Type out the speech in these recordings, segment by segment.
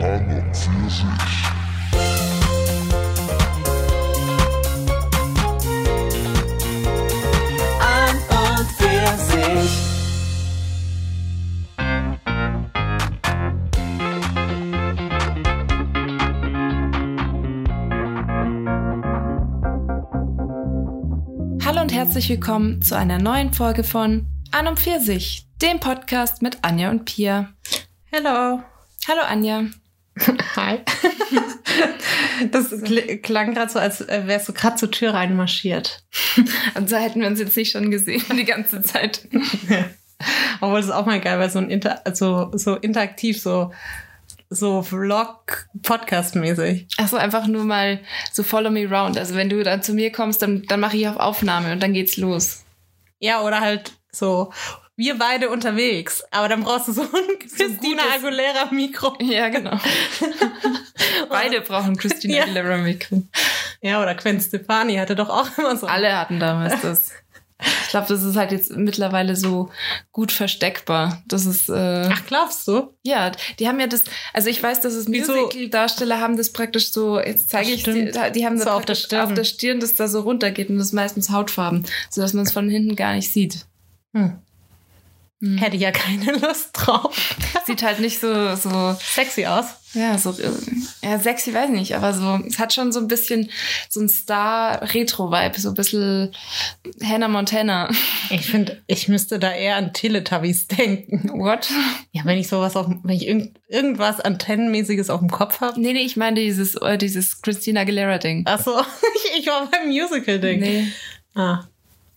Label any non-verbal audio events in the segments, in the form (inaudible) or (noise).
An und für sich. Hallo und herzlich willkommen zu einer neuen Folge von An und Pfirsich, dem Podcast mit Anja und Pia. Hello. Hallo Anja. (laughs) Hi. (laughs) Das kl klang gerade so, als äh, wärst du gerade zur Tür reinmarschiert. (laughs) Und so hätten wir uns jetzt nicht schon gesehen die ganze Zeit. Obwohl das ist auch mal geil, weil so ein Inter also so interaktiv, so so Vlog-Podcast-mäßig. Achso, einfach nur mal so follow me round. Also wenn du dann zu mir kommst, dann, dann mache ich auf Aufnahme und dann geht's los. Ja, oder halt so, wir beide unterwegs. Aber dann brauchst du so ein Christina gutes- Aguilera Mikro. Ja, genau. (laughs) Beide brauchen Christina Ja. Aguilera Mikro. Ja, oder Gwen Stefani hatte doch auch immer so. Alle hatten damals das. Ich glaube, das ist halt jetzt mittlerweile so gut versteckbar. Das ist äh, Ach, glaubst du? Ja, die haben ja das, also ich weiß, dass es? Musical-Darsteller haben das praktisch so, jetzt zeige ich dir, die haben das So auf der Stirn. auf der Stirn, das da so runtergeht und das ist meistens Hautfarben, sodass man es von hinten gar nicht sieht. Hm. Hm. Hätte ich ja keine (laughs) Lust drauf. Sieht halt nicht so, so, Sexy aus. ja, so, äh, ja, sexy, weiß nicht, aber so, es hat schon so ein bisschen so ein Star-Retro-Vibe, so ein bisschen Hannah Montana. Ich finde, ich müsste da eher an Teletubbies denken. What? Ja, wenn ich sowas auf, wenn ich irgend, irgendwas Antennenmäßiges auf dem Kopf habe. Nee, nee, ich meine dieses, äh, dieses Christina Aguilera-Ding. Ach so, (laughs) ich, ich war beim Musical-Ding. Nee. Ah.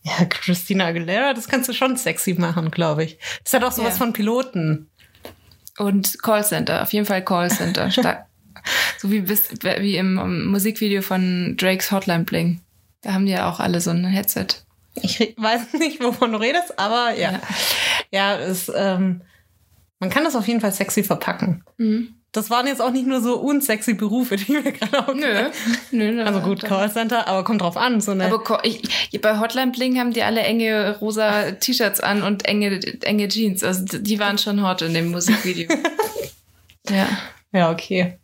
Ja, Christina Aguilera, das kannst du schon sexy machen, glaube ich. Das hat auch sowas Ja. von Piloten. Und Callcenter, auf jeden Fall Callcenter. (laughs) So wie, bis, wie im Musikvideo von Drakes Hotline Bling. Da haben die ja auch alle so ein Headset. Ich weiß (laughs) nicht, wovon du redest, aber ja. Ja, es, ähm, man kann das auf jeden Fall sexy verpacken. Mhm. Das waren jetzt auch nicht nur so unsexy Berufe, die mir gerade auch Nö. Nö, Also gut, Callcenter, aber kommt drauf an. So eine, Aber ich, bei Hotline Bling haben die alle enge rosa T-Shirts an und enge, enge Jeans. Also die waren schon hot in dem Musikvideo. (laughs) ja. Ja, okay.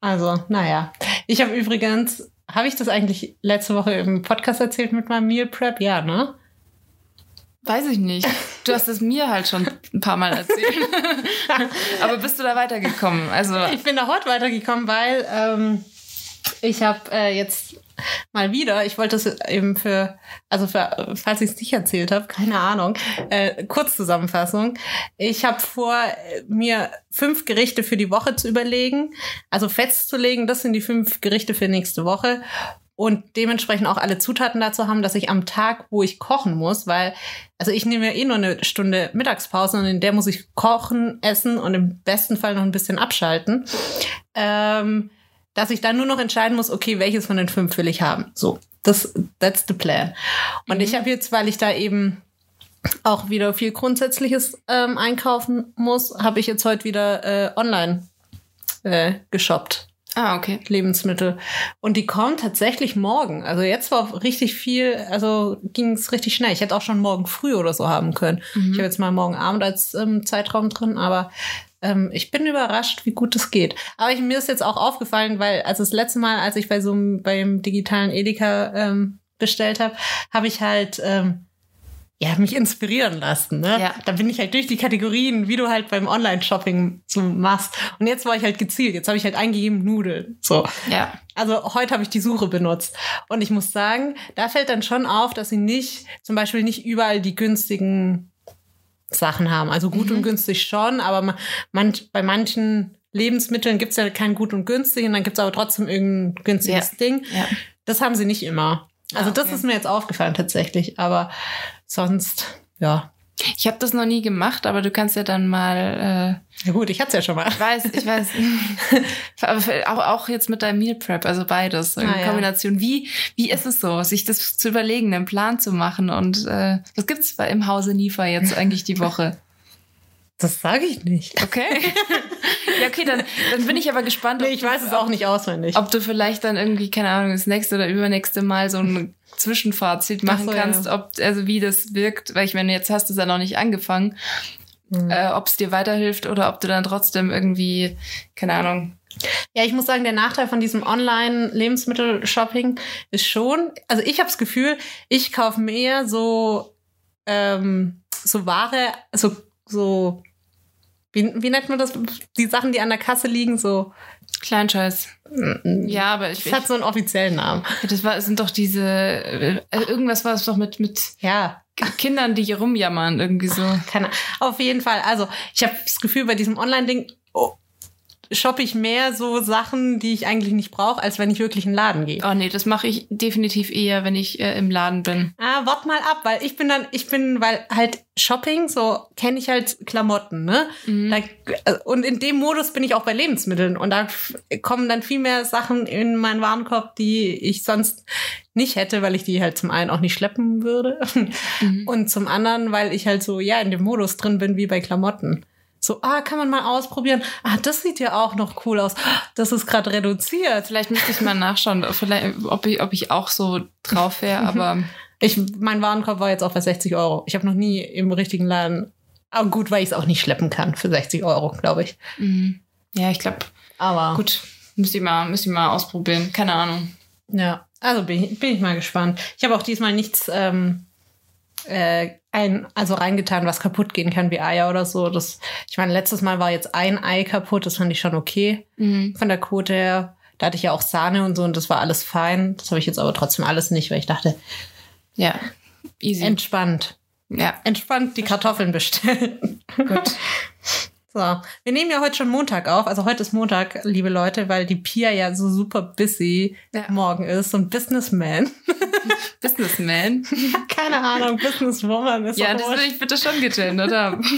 Also, naja. Ich habe übrigens, habe ich das eigentlich letzte Woche im Podcast erzählt mit meinem Meal Prep? Ja, ne? Weiß ich nicht. Du hast es mir halt schon ein paar Mal erzählt. (laughs) Aber bist du da weitergekommen? Also, Ich bin da heute weitergekommen, weil ähm, ich habe äh, jetzt mal wieder, ich wollte das eben für, also für, falls ich es nicht erzählt habe, keine Ahnung, äh, Kurzzusammenfassung. Ich habe vor, mir fünf Gerichte für die Woche zu überlegen, also festzulegen, das sind die fünf Gerichte für nächste Woche und dementsprechend auch alle Zutaten dazu haben, dass ich am Tag, wo ich kochen muss, weil, also ich nehme ja eh nur eine Stunde Mittagspause und in der muss ich kochen, essen und im besten Fall noch ein bisschen abschalten, ähm, dass ich dann nur noch entscheiden muss, okay, welches von den fünf will ich haben. So, das, that's the plan. Und ich habe jetzt, weil ich da eben auch wieder viel Grundsätzliches ähm, einkaufen muss, habe ich jetzt heute wieder äh, online äh, geshoppt. Ah, okay. Lebensmittel. Und die kommen tatsächlich morgen. Also jetzt war richtig viel, also ging es richtig schnell. Ich hätte auch schon morgen früh oder so haben können. Mhm. Ich habe jetzt mal morgen Abend als ähm, Zeitraum drin, aber ähm, ich bin überrascht, wie gut das geht. Aber ich, mir ist jetzt auch aufgefallen, weil also das letzte Mal, als ich bei so einem beim digitalen Edeka ähm, bestellt habe, habe ich halt ähm, ja, mich inspirieren lassen. Ne? Ja. Da bin ich halt durch die Kategorien, wie du halt beim Online-Shopping so machst. Und jetzt war ich halt gezielt. Jetzt habe ich halt eingegeben Nudeln. So. Ja. Also heute habe ich die Suche benutzt. Und ich muss sagen, da fällt dann schon auf, dass sie nicht, zum Beispiel nicht überall die günstigen Sachen haben. Also gut und günstig schon, aber ma- manch, bei manchen Lebensmitteln gibt's ja kein gut und günstig und dann gibt's aber trotzdem irgendein günstiges Ja. Ding. Ja. Das haben sie nicht immer. Also Ah, das okay. ist mir jetzt aufgefallen tatsächlich, aber sonst, ja. Ich habe das noch nie gemacht, aber du kannst ja dann mal. Ja gut, ich hatte es ja schon mal. Äh, ich weiß, ich weiß. (laughs) aber auch, auch jetzt mit deinem Meal Prep, also beides in Ah, ja. Kombination. Wie wie ist es so, sich das zu überlegen, einen Plan zu machen und äh, was gibt's bei im Hause Niefer jetzt eigentlich die Woche? Das sage ich nicht. Okay. (laughs) ja, okay, dann, dann bin ich aber gespannt, Nee, ich weiß es auch nicht auswendig. ob du vielleicht dann irgendwie, keine Ahnung, das nächste oder übernächste Mal so ein (laughs) Zwischenfazit machen Ach so, ja. kannst, ob, also wie das wirkt, weil ich meine, jetzt hast du es ja noch nicht angefangen. äh, ob es dir weiterhilft oder ob du dann trotzdem irgendwie, keine Ahnung. Ja, ich muss sagen, der Nachteil von diesem Online-Lebensmittel-Shopping ist schon, also ich habe das Gefühl, ich kaufe mehr so, ähm, so Ware, so, so, wie, wie nennt man das? Die Sachen, die an der Kasse liegen, so. Kleinscheiß. Ja, aber ich, Das hat so einen offiziellen Namen. das war, sind doch diese, äh, irgendwas war es doch mit, mit Ja, Kindern, die hier rumjammern, irgendwie so. keine Auf jeden Fall. Also, ich habe das Gefühl, bei diesem Online-Ding oh, shoppe ich mehr so Sachen, die ich eigentlich nicht brauche, als wenn ich wirklich in den Laden gehe. Oh nee, das mache ich definitiv eher, wenn ich äh, im Laden bin. Ah, wart mal ab, weil ich bin dann, ich bin, weil halt Shopping, so kenne ich halt Klamotten, ne? Da, äh, und in dem Modus bin ich auch bei Lebensmitteln und da kommen dann viel mehr Sachen in meinen Warenkorb, die ich sonst nicht hätte, weil ich die halt zum einen auch nicht schleppen würde (laughs) und zum anderen, weil ich halt so, ja, in dem Modus drin bin wie bei Klamotten. So, ah, kann man mal ausprobieren. Ah, das sieht ja auch noch cool aus. Das ist gerade reduziert. Vielleicht müsste ich mal nachschauen, vielleicht, ob, ich, ob ich auch so drauf wäre, (laughs) aber Ich, mein Warenkorb war jetzt auch bei 60 Euro. Ich habe noch nie im richtigen Laden. Aber gut, weil ich es auch nicht schleppen kann für 60 Euro, glaube ich. mhm. ja, ich glaube, Aber gut, müsste ich, mal, müsste ich mal ausprobieren. Keine Ahnung. ja, also bin ich, bin ich mal gespannt. Ich habe auch diesmal nichts ähm, äh, ein, also reingetan, was kaputt gehen kann, wie Eier oder so. Das, ich meine, letztes Mal war jetzt ein Ei kaputt, das fand ich schon okay Mhm. von der Quote her. Da hatte ich ja auch Sahne und so und das war alles fein. Das habe ich jetzt aber trotzdem alles nicht, weil ich dachte, Ja, easy. entspannt. ja, Entspannt die Kartoffeln bestellen. gut. (laughs) So, wir nehmen ja heute schon Montag auf. Also heute ist Montag, liebe Leute, weil die Pia ja so super busy Ja. morgen ist und Businessman. (laughs) Businessman. (laughs) Keine Ahnung, Businesswoman ist Ja, auch das will ich bitte schon gegendert haben. (laughs)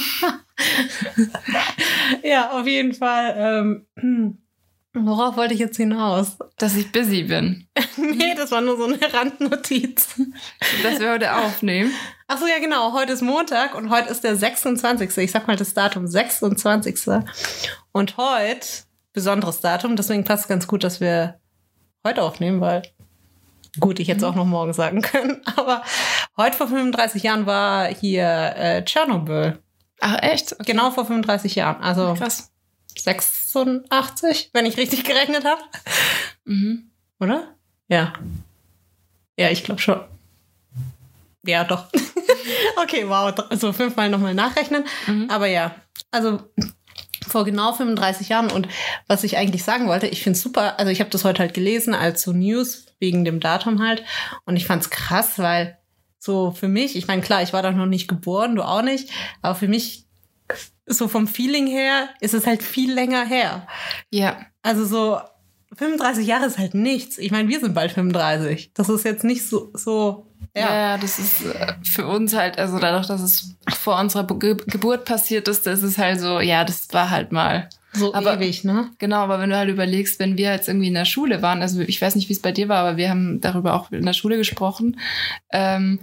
Ja, auf jeden Fall. Ähm, (clears throat) worauf wollte ich jetzt hinaus? Dass ich busy bin. nee, das war nur so eine Randnotiz. Dass wir heute aufnehmen. Ach so, ja genau. Heute ist Montag und heute ist der 26. Ich sag mal das Datum 26. Und heute, besonderes Datum, deswegen passt es ganz gut, dass wir heute aufnehmen, weil gut, ich hätte es auch noch morgen sagen können. (laughs) Aber heute vor 35 Jahren war hier äh, Tschernobyl. Ach, echt? Okay. Genau vor 35 Jahren. Also Krass. 86, wenn ich richtig (laughs) gerechnet habe. Mhm. Oder? Ja. Ja, ich glaube schon. Ja, doch. (laughs) okay, wow. So fünfmal nochmal nachrechnen. Mhm. Aber ja, also vor genau 35 Jahren. Und was ich eigentlich sagen wollte, ich finde es super. Also ich habe das heute halt gelesen als so News wegen dem Datum halt. Und ich fand es krass, weil so für mich, ich meine, klar, ich war doch noch nicht geboren, du auch nicht. Aber für mich, so vom Feeling her, ist es halt viel länger her. Ja. Also so 35 Jahre ist halt nichts. Ich meine, wir sind bald 35. Das ist jetzt nicht so, so ja. ja. ja, das ist äh, für uns halt, also dadurch, dass es vor unserer Ge Geburt passiert ist, das ist halt so, ja, das war halt mal. so Aber- ewig, ne? Genau, aber wenn du halt überlegst, wenn wir jetzt irgendwie in der Schule waren, also ich weiß nicht, wie es bei dir war, aber wir haben darüber auch in der Schule gesprochen, ähm,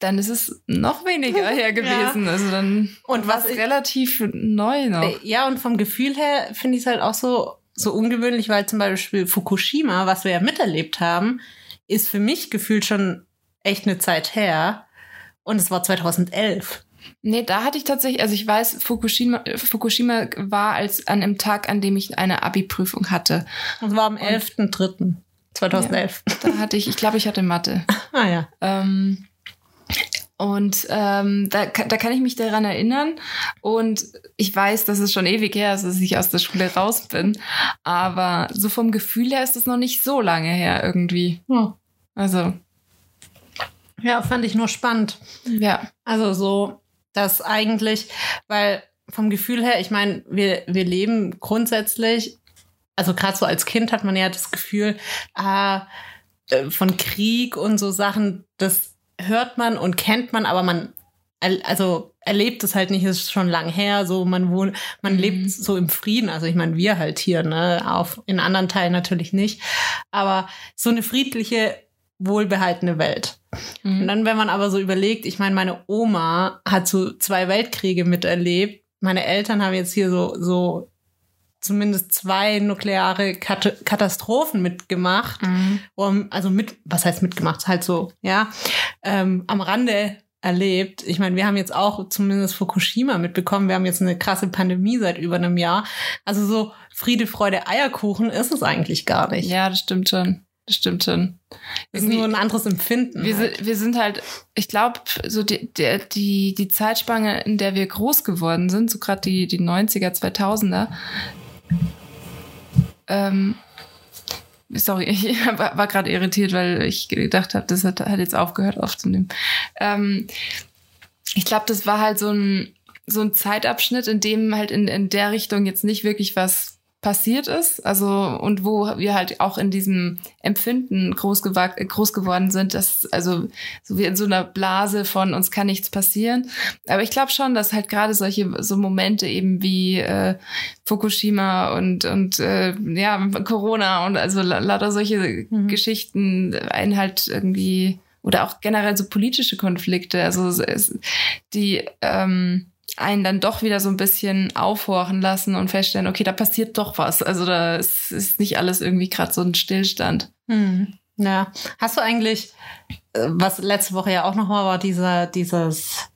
dann ist es noch weniger (laughs) her gewesen. Also dann Und was ich- relativ neu noch. Äh, Ja, und vom Gefühl her finde ich es halt auch so, so ungewöhnlich, weil zum Beispiel Fukushima, was wir ja miterlebt haben, ist für mich gefühlt schon echt eine Zeit her. Und es war 2011. Nee, da hatte ich tatsächlich, also ich weiß, Fukushima, Fukushima war als an dem Tag, an dem ich eine Abi-Prüfung hatte. Es war am 11.03.2011. Da hatte ich, ich glaube, ich hatte Mathe. (laughs) Ah ja. Ähm, und ähm, da, da kann ich mich daran erinnern. Und ich weiß, dass es schon ewig her ist, dass ich aus der Schule raus bin. Aber so vom Gefühl her ist es noch nicht so lange her irgendwie. Hm. Also, Ja, fand ich nur spannend. ja. Also so, dass eigentlich, weil vom Gefühl her, ich meine, wir, wir leben grundsätzlich, also gerade so als Kind hat man ja das Gefühl, ah, äh, von Krieg und so Sachen, das hört man und kennt man, aber man also erlebt es halt nicht, ist schon lang her, so man wohnt, man Mhm. lebt so im Frieden, also ich meine, wir halt hier, ne, auf in anderen Teilen natürlich nicht, aber so eine friedliche, wohlbehaltene Welt. Und Mhm. dann, wenn man aber so überlegt, ich meine, meine Oma hat so zwei Weltkriege miterlebt. Meine Eltern haben jetzt hier so, so zumindest zwei nukleare Kat Katastrophen mitgemacht. Mhm. Um, also mit, was heißt mitgemacht? Halt so, ja, ähm, am Rande erlebt. Ich meine, wir haben jetzt auch zumindest Fukushima mitbekommen. Wir haben jetzt eine krasse Pandemie seit über einem Jahr. Also so Friede, Freude, Eierkuchen ist es eigentlich gar nicht. Ja, das stimmt schon. Das stimmt schon. Das ist nur ein anderes Empfinden. Wir, halt. sind, wir sind halt, ich glaube, so die, die, die, die Zeitspanne, in der wir groß geworden sind, so gerade die, die 90er, 2000er, ähm, sorry, (laughs) ich war, gerade irritiert, weil ich gedacht habe, das hat, hat jetzt aufgehört aufzunehmen. Ähm, ich glaube, das war halt so ein, so ein Zeitabschnitt, in dem halt in, in der Richtung jetzt nicht wirklich was passiert ist, also und wo wir halt auch in diesem Empfinden groß, groß geworden sind, dass also so wie in so einer Blase von uns kann nichts passieren. Aber ich glaube schon, dass halt gerade solche so Momente eben wie äh, Fukushima und und äh, ja Corona und also lauter solche mhm. Geschichten einen halt irgendwie oder auch generell so politische Konflikte, also die ähm, einen dann doch wieder so ein bisschen aufhorchen lassen und feststellen, okay, da passiert doch was. Also da ist, ist nicht alles irgendwie gerade so ein Stillstand. Hm. Ja. Hast du eigentlich, äh, was letzte Woche ja auch noch mal war, dieser, dieses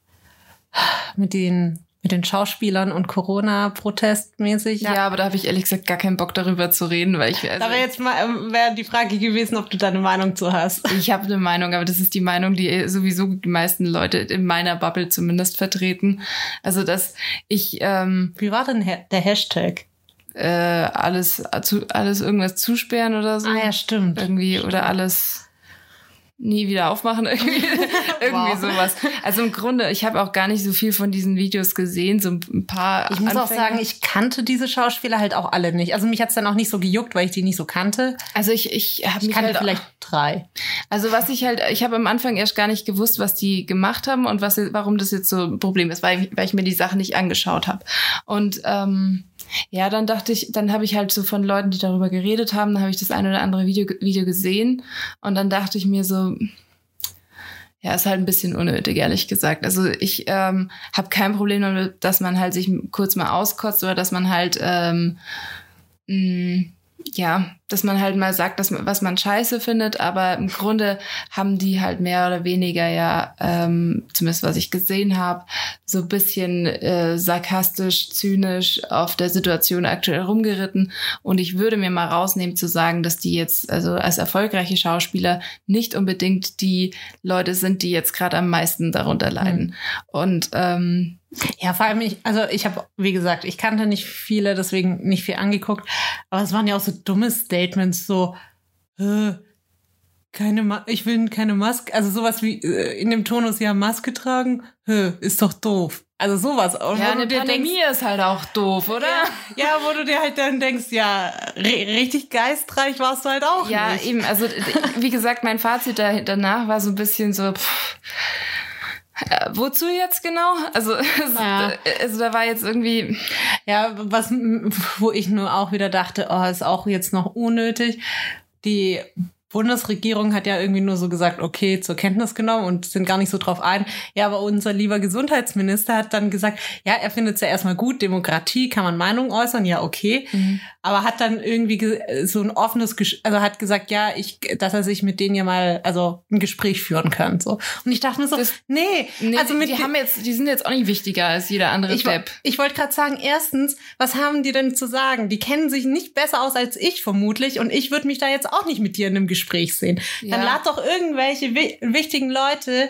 mit den mit den Schauspielern und Corona-Protestmäßig. Ja. ja, aber da habe ich ehrlich gesagt gar keinen Bock darüber zu reden, weil ich. Also, da wäre jetzt mal ähm, wäre die Frage gewesen, ob du deine Meinung zu hast. Ich habe eine Meinung, aber das ist die Meinung, die sowieso die meisten Leute in meiner Bubble zumindest vertreten. Also dass ich. Ähm, Wie war denn der Hashtag? Äh, alles, alles irgendwas zusperren oder so. Ah ja, stimmt. Irgendwie stimmt. oder alles nie wieder aufmachen, (laughs) irgendwie, irgendwie sowas. Also im Grunde, ich habe auch gar nicht so viel von diesen Videos gesehen, so ein paar. Ich muss Anfänge. auch sagen, ich kannte diese Schauspieler halt auch alle nicht. Also mich hat's dann auch nicht so gejuckt, weil ich die nicht so kannte. Also ich, ich habe mich kannte halt vielleicht drei. Also was ich halt, ich habe am Anfang erst gar nicht gewusst, was die gemacht haben und was, warum das jetzt so ein Problem ist, weil, weil ich mir die Sachen nicht angeschaut habe. Und ähm, ja, dann dachte ich, dann habe ich halt so von Leuten, die darüber geredet haben, dann habe ich das ein oder andere Video, Video gesehen und dann dachte ich mir so, ja, ist halt ein bisschen unnötig, ehrlich gesagt. Also ich ähm, habe kein Problem damit, dass man halt sich kurz mal auskotzt oder dass man halt ähm, mh, ja, dass man halt mal sagt, dass man, was man scheiße findet, aber im Grunde haben die halt mehr oder weniger ja, ähm, zumindest was ich gesehen habe, so ein bisschen äh, sarkastisch, zynisch auf der Situation aktuell rumgeritten. Und ich würde mir mal rausnehmen zu sagen, dass die jetzt, also als erfolgreiche Schauspieler, nicht unbedingt die Leute sind, die jetzt gerade am meisten darunter leiden. Mhm. Und ähm, ja, vor allem ich, also ich habe, wie gesagt, ich kannte nicht viele, deswegen nicht viel angeguckt, aber es waren ja auch so dumme Statements, so, äh, keine Ma ich will keine Maske, also sowas wie äh, in dem Tonus ja Maske tragen, Hö, ist doch doof. Also sowas. Und ja, eine Pandemie denkst, ist halt auch doof, oder? Ja, ja, wo du dir halt dann denkst, ja, richtig geistreich warst du halt auch ja, nicht. Eben. Also wie gesagt, mein Fazit da, danach war so ein bisschen so, pff, äh, wozu jetzt genau? Also, (laughs) ja. also da war jetzt irgendwie. Ja, was, wo ich nur auch wieder dachte, oh, ist auch jetzt noch unnötig. Die Bundesregierung hat ja irgendwie nur so gesagt, okay, zur Kenntnis genommen und sind gar nicht so drauf ein. Ja, aber unser lieber Gesundheitsminister hat dann gesagt, ja, er findet es ja erstmal gut, Demokratie, kann man Meinung äußern, ja, okay. Mhm. Aber hat dann irgendwie so ein offenes, also hat gesagt, ja, ich, dass er sich mit denen ja mal, also ein Gespräch führen kann, so. Und ich dachte mir so, das, nee, nee, also mit die haben jetzt, die sind jetzt auch nicht wichtiger als jeder andere ich. Ich wollte gerade sagen, erstens, was haben die denn zu sagen? Die kennen sich nicht besser aus als ich vermutlich und ich würde mich da jetzt auch nicht mit dir in einem Gespräch Gespräch sehen. Ja. Dann lad doch irgendwelche wichtigen Leute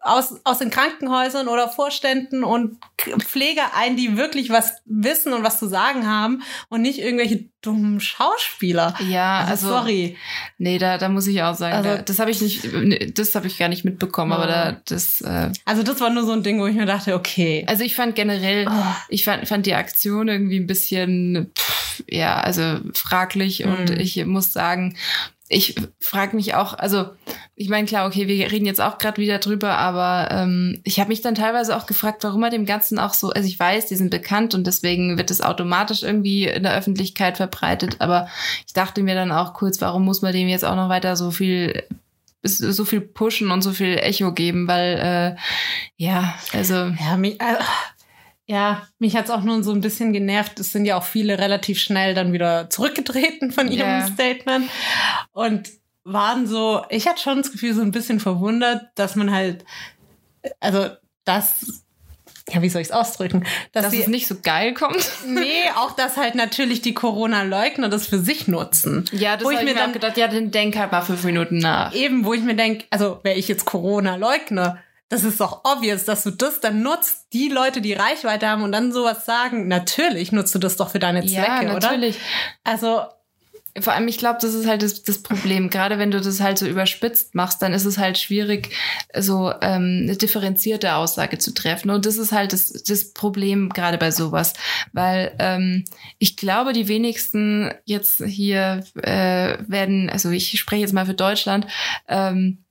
aus, aus den Krankenhäusern oder Vorständen und Pfleger ein, die wirklich was wissen und was zu sagen haben und nicht irgendwelche dummen Schauspieler. Ja, also, also sorry. Nee, da, da muss ich auch sagen, also, da, das habe ich nicht, das habe ich gar nicht mitbekommen, oh. aber da, das. Äh, also das war nur so ein Ding, wo ich mir dachte, okay. Also ich fand generell, oh. ich fand, fand die Aktion irgendwie ein bisschen, pff, ja, also fraglich mhm. und ich muss sagen, ich frage mich auch, also ich meine, klar, okay, wir reden jetzt auch gerade wieder drüber, aber ähm, ich habe mich dann teilweise auch gefragt, warum er dem Ganzen auch so, also ich weiß, die sind bekannt und deswegen wird es automatisch irgendwie in der Öffentlichkeit verbreitet, aber ich dachte mir dann auch kurz, warum muss man dem jetzt auch noch weiter so viel so viel pushen und so viel Echo geben, weil äh, ja, also ja, mich, äh, ja, mich hat's auch nur so ein bisschen genervt. Es sind ja auch viele relativ schnell dann wieder zurückgetreten von ihrem yeah. Statement und waren so, ich hatte schon das Gefühl, so ein bisschen verwundert, dass man halt also das, ja, wie soll ich es ausdrücken? Dass sie, es nicht so geil kommt. Nee, auch dass halt natürlich die Corona-Leugner das für sich nutzen. Ja, das habe ich mir dann- gedacht, ja, dann denk halt mal fünf Minuten nach. Eben, wo ich mir denke, also wäre ich jetzt Corona-Leugner, das ist doch obvious, dass du das dann nutzt, die Leute, die Reichweite haben und dann sowas sagen. Natürlich nutzt du das doch für deine Zwecke, ja, oder? natürlich. Also, Vor allem, ich glaube, das ist halt das, das Problem. Gerade wenn du das halt so überspitzt machst, dann ist es halt schwierig, so ähm, eine differenzierte Aussage zu treffen. Und das ist halt das, das Problem gerade bei sowas. Weil ähm, ich glaube, die wenigsten jetzt hier äh, werden, also ich spreche jetzt mal für Deutschland, ähm,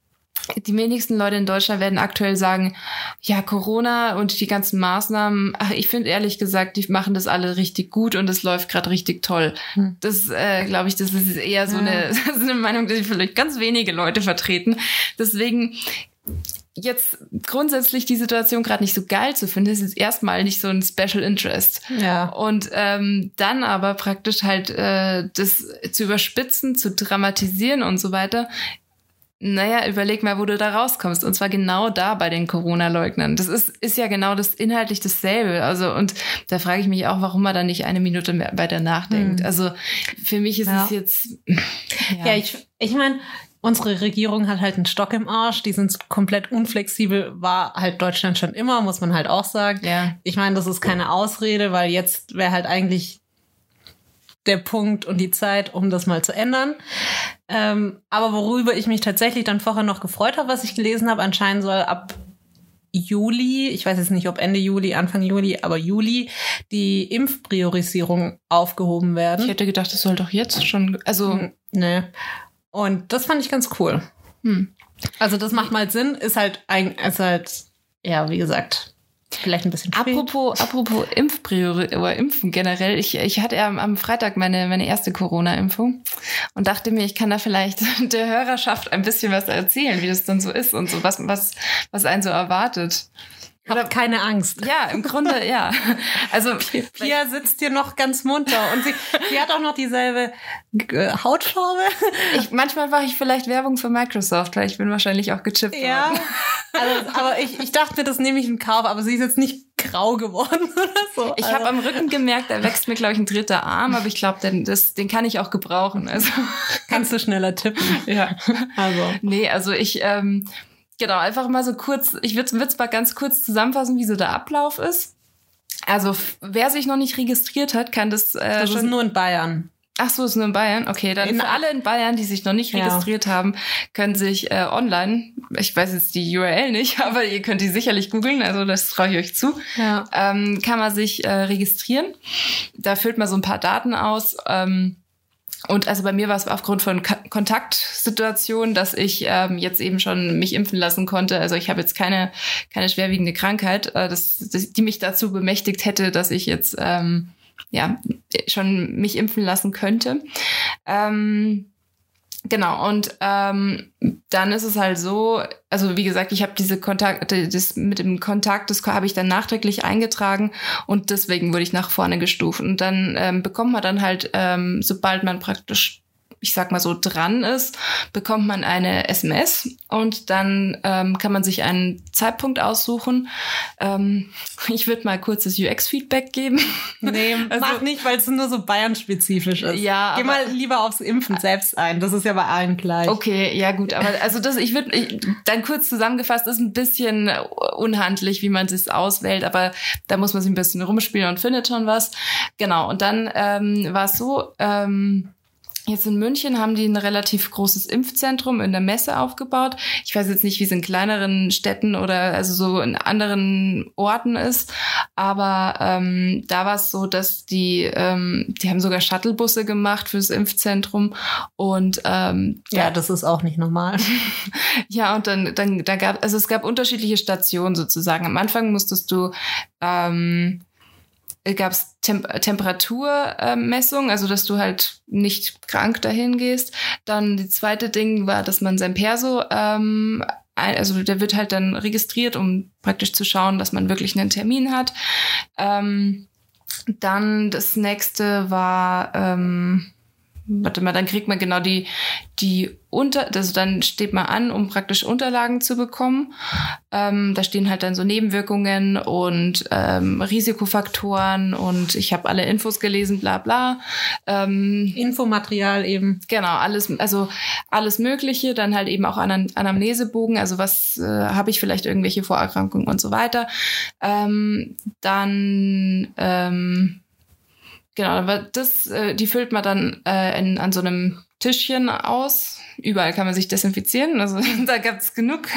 die wenigsten Leute in Deutschland werden aktuell sagen, ja, Corona und die ganzen Maßnahmen, ach, ich finde ehrlich gesagt, die machen das alle richtig gut und es läuft gerade richtig toll. Hm. Das äh, glaube ich, das ist eher so, Ja. eine, (laughs) so eine Meinung, die vielleicht ganz wenige Leute vertreten. Deswegen jetzt grundsätzlich die Situation gerade nicht so geil zu finden, ist jetzt erstmal nicht so ein Special Interest. ja. Und ähm, dann aber praktisch halt äh, das zu überspitzen, zu dramatisieren und so weiter. Naja, überleg mal, wo du da rauskommst. Und zwar genau da bei den Corona-Leugnern. Das ist, ist ja genau das inhaltlich dasselbe. Also, und da frage ich mich auch, warum man da nicht eine Minute mehr weiter nachdenkt. Hm. Also, für mich ist Ja. es jetzt. Ja, ich, ich meine, unsere Regierung hat halt einen Stock im Arsch, die sind komplett unflexibel, war halt Deutschland schon immer, muss man halt auch sagen. ja. Ich meine, das ist keine Ausrede, weil jetzt wäre halt eigentlich der Punkt und die Zeit, um das mal zu ändern. Ähm, aber worüber ich mich tatsächlich dann vorher noch gefreut habe, was ich gelesen habe, anscheinend soll ab Juli, ich weiß jetzt nicht, ob Ende Juli, Anfang Juli, aber Juli, die Impfpriorisierung aufgehoben werden. Ich hätte gedacht, das soll doch jetzt schon. Also, Hm, Nee. Und das fand ich ganz cool. hm. Also das macht mal Sinn, ist halt ein, ist halt, ja, wie gesagt, vielleicht ein bisschen spät. Apropos, apropos Impfpriori oder Impfen generell, ich, ich hatte am, am Freitag meine, meine erste Corona-Impfung und dachte mir, ich kann da vielleicht (laughs) der Hörerschaft ein bisschen was erzählen, wie das dann so ist und so, was, was, was einen so erwartet. Habt keine Angst. Ja, im Grunde, ja. Also, (laughs) Pia sitzt hier noch ganz munter und sie, sie hat auch noch dieselbe äh, Hautfarbe. ich, manchmal mache ich vielleicht Werbung für Microsoft, weil ich bin wahrscheinlich auch gechippt Ja. worden. (laughs) Also, aber ich, ich dachte mir, das nehme ich in Kauf, aber sie ist jetzt nicht grau geworden (laughs) oder so. Ich also, habe am Rücken gemerkt, da wächst mir, glaube ich, ein dritter Arm, aber ich glaube, den, das- den kann ich auch gebrauchen. Also, kannst du schneller tippen. ja. Also. Nee, also ich, ähm, genau, einfach mal so kurz, ich würde es mal ganz kurz zusammenfassen, wie so der Ablauf ist. Also, wer sich noch nicht registriert hat, kann das, äh, Das ist nur in Bayern. Ach so, ist nur in Bayern. Okay, dann In- für alle in Bayern, die sich noch nicht Ja. registriert haben, können sich äh, online, ich weiß jetzt die URL nicht, (laughs) aber ihr könnt die sicherlich googeln, also das traue ich euch zu Ja. ähm, kann man sich äh, registrieren. Da füllt man so ein paar Daten aus. Ähm, und also bei mir war es aufgrund von Ka Kontaktsituationen, dass ich ähm, jetzt eben schon mich impfen lassen konnte. Also ich habe jetzt keine, keine schwerwiegende Krankheit, äh, das, das, die mich dazu bemächtigt hätte, dass ich jetzt ähm, ja schon mich impfen lassen könnte. Ähm, Genau, und ähm, dann ist es halt so, also wie gesagt, ich habe diese Kontakte, das mit dem Kontakt, das habe ich dann nachträglich eingetragen und deswegen wurde ich nach vorne gestuft. Und dann ähm, bekommt man dann halt, ähm, sobald man praktisch, ich sag mal so, dran ist, bekommt man eine SMS und dann ähm, kann man sich einen Zeitpunkt aussuchen. Ähm, (laughs) ich würde mal kurz das UX-Feedback geben. Nee, (laughs) Also- mach nicht, weil es nur so Bayern-spezifisch ist. Ja, Geh mal lieber aufs Impfen selbst ein. Das ist ja bei allen gleich. Okay, ja gut, aber (laughs) also das, ich würde, dann kurz zusammengefasst, ist ein bisschen unhandlich, wie man es auswählt, aber da muss man sich ein bisschen rumspielen und findet schon was. Genau, und dann ähm, war es so, ähm, Jetzt in München haben die ein relativ großes Impfzentrum in der Messe aufgebaut. Ich weiß jetzt nicht, wie es in kleineren Städten oder also so in anderen Orten ist, aber ähm, da war es so, dass die, ähm, die haben sogar Shuttlebusse gemacht fürs Impfzentrum und ähm, Ja, das ist auch nicht normal. (laughs) ja, und dann, dann da gab, also es gab unterschiedliche Stationen sozusagen. Am Anfang musstest du ähm, gab es Tem Temperaturmessung, also dass du halt nicht krank dahin gehst. Dann die zweite Ding war, dass man sein Perso, ähm, also der wird halt dann registriert, um praktisch zu schauen, dass man wirklich einen Termin hat. Ähm, dann das nächste war, ähm, warte mal, dann kriegt man genau die, die unter, also dann steht man an, um praktisch Unterlagen zu bekommen. Ähm, da stehen halt dann so Nebenwirkungen und ähm, Risikofaktoren und ich habe alle Infos gelesen, bla bla. Ähm, Infomaterial eben. Genau, alles, also alles Mögliche, dann halt eben auch Anam Anamnesebogen, also was äh, habe ich vielleicht irgendwelche Vorerkrankungen und so weiter. Ähm, dann ähm, genau, aber das, äh, die füllt man dann äh, in, an so einem Tischchen aus. Überall kann man sich desinfizieren, also (laughs) da gibt es genug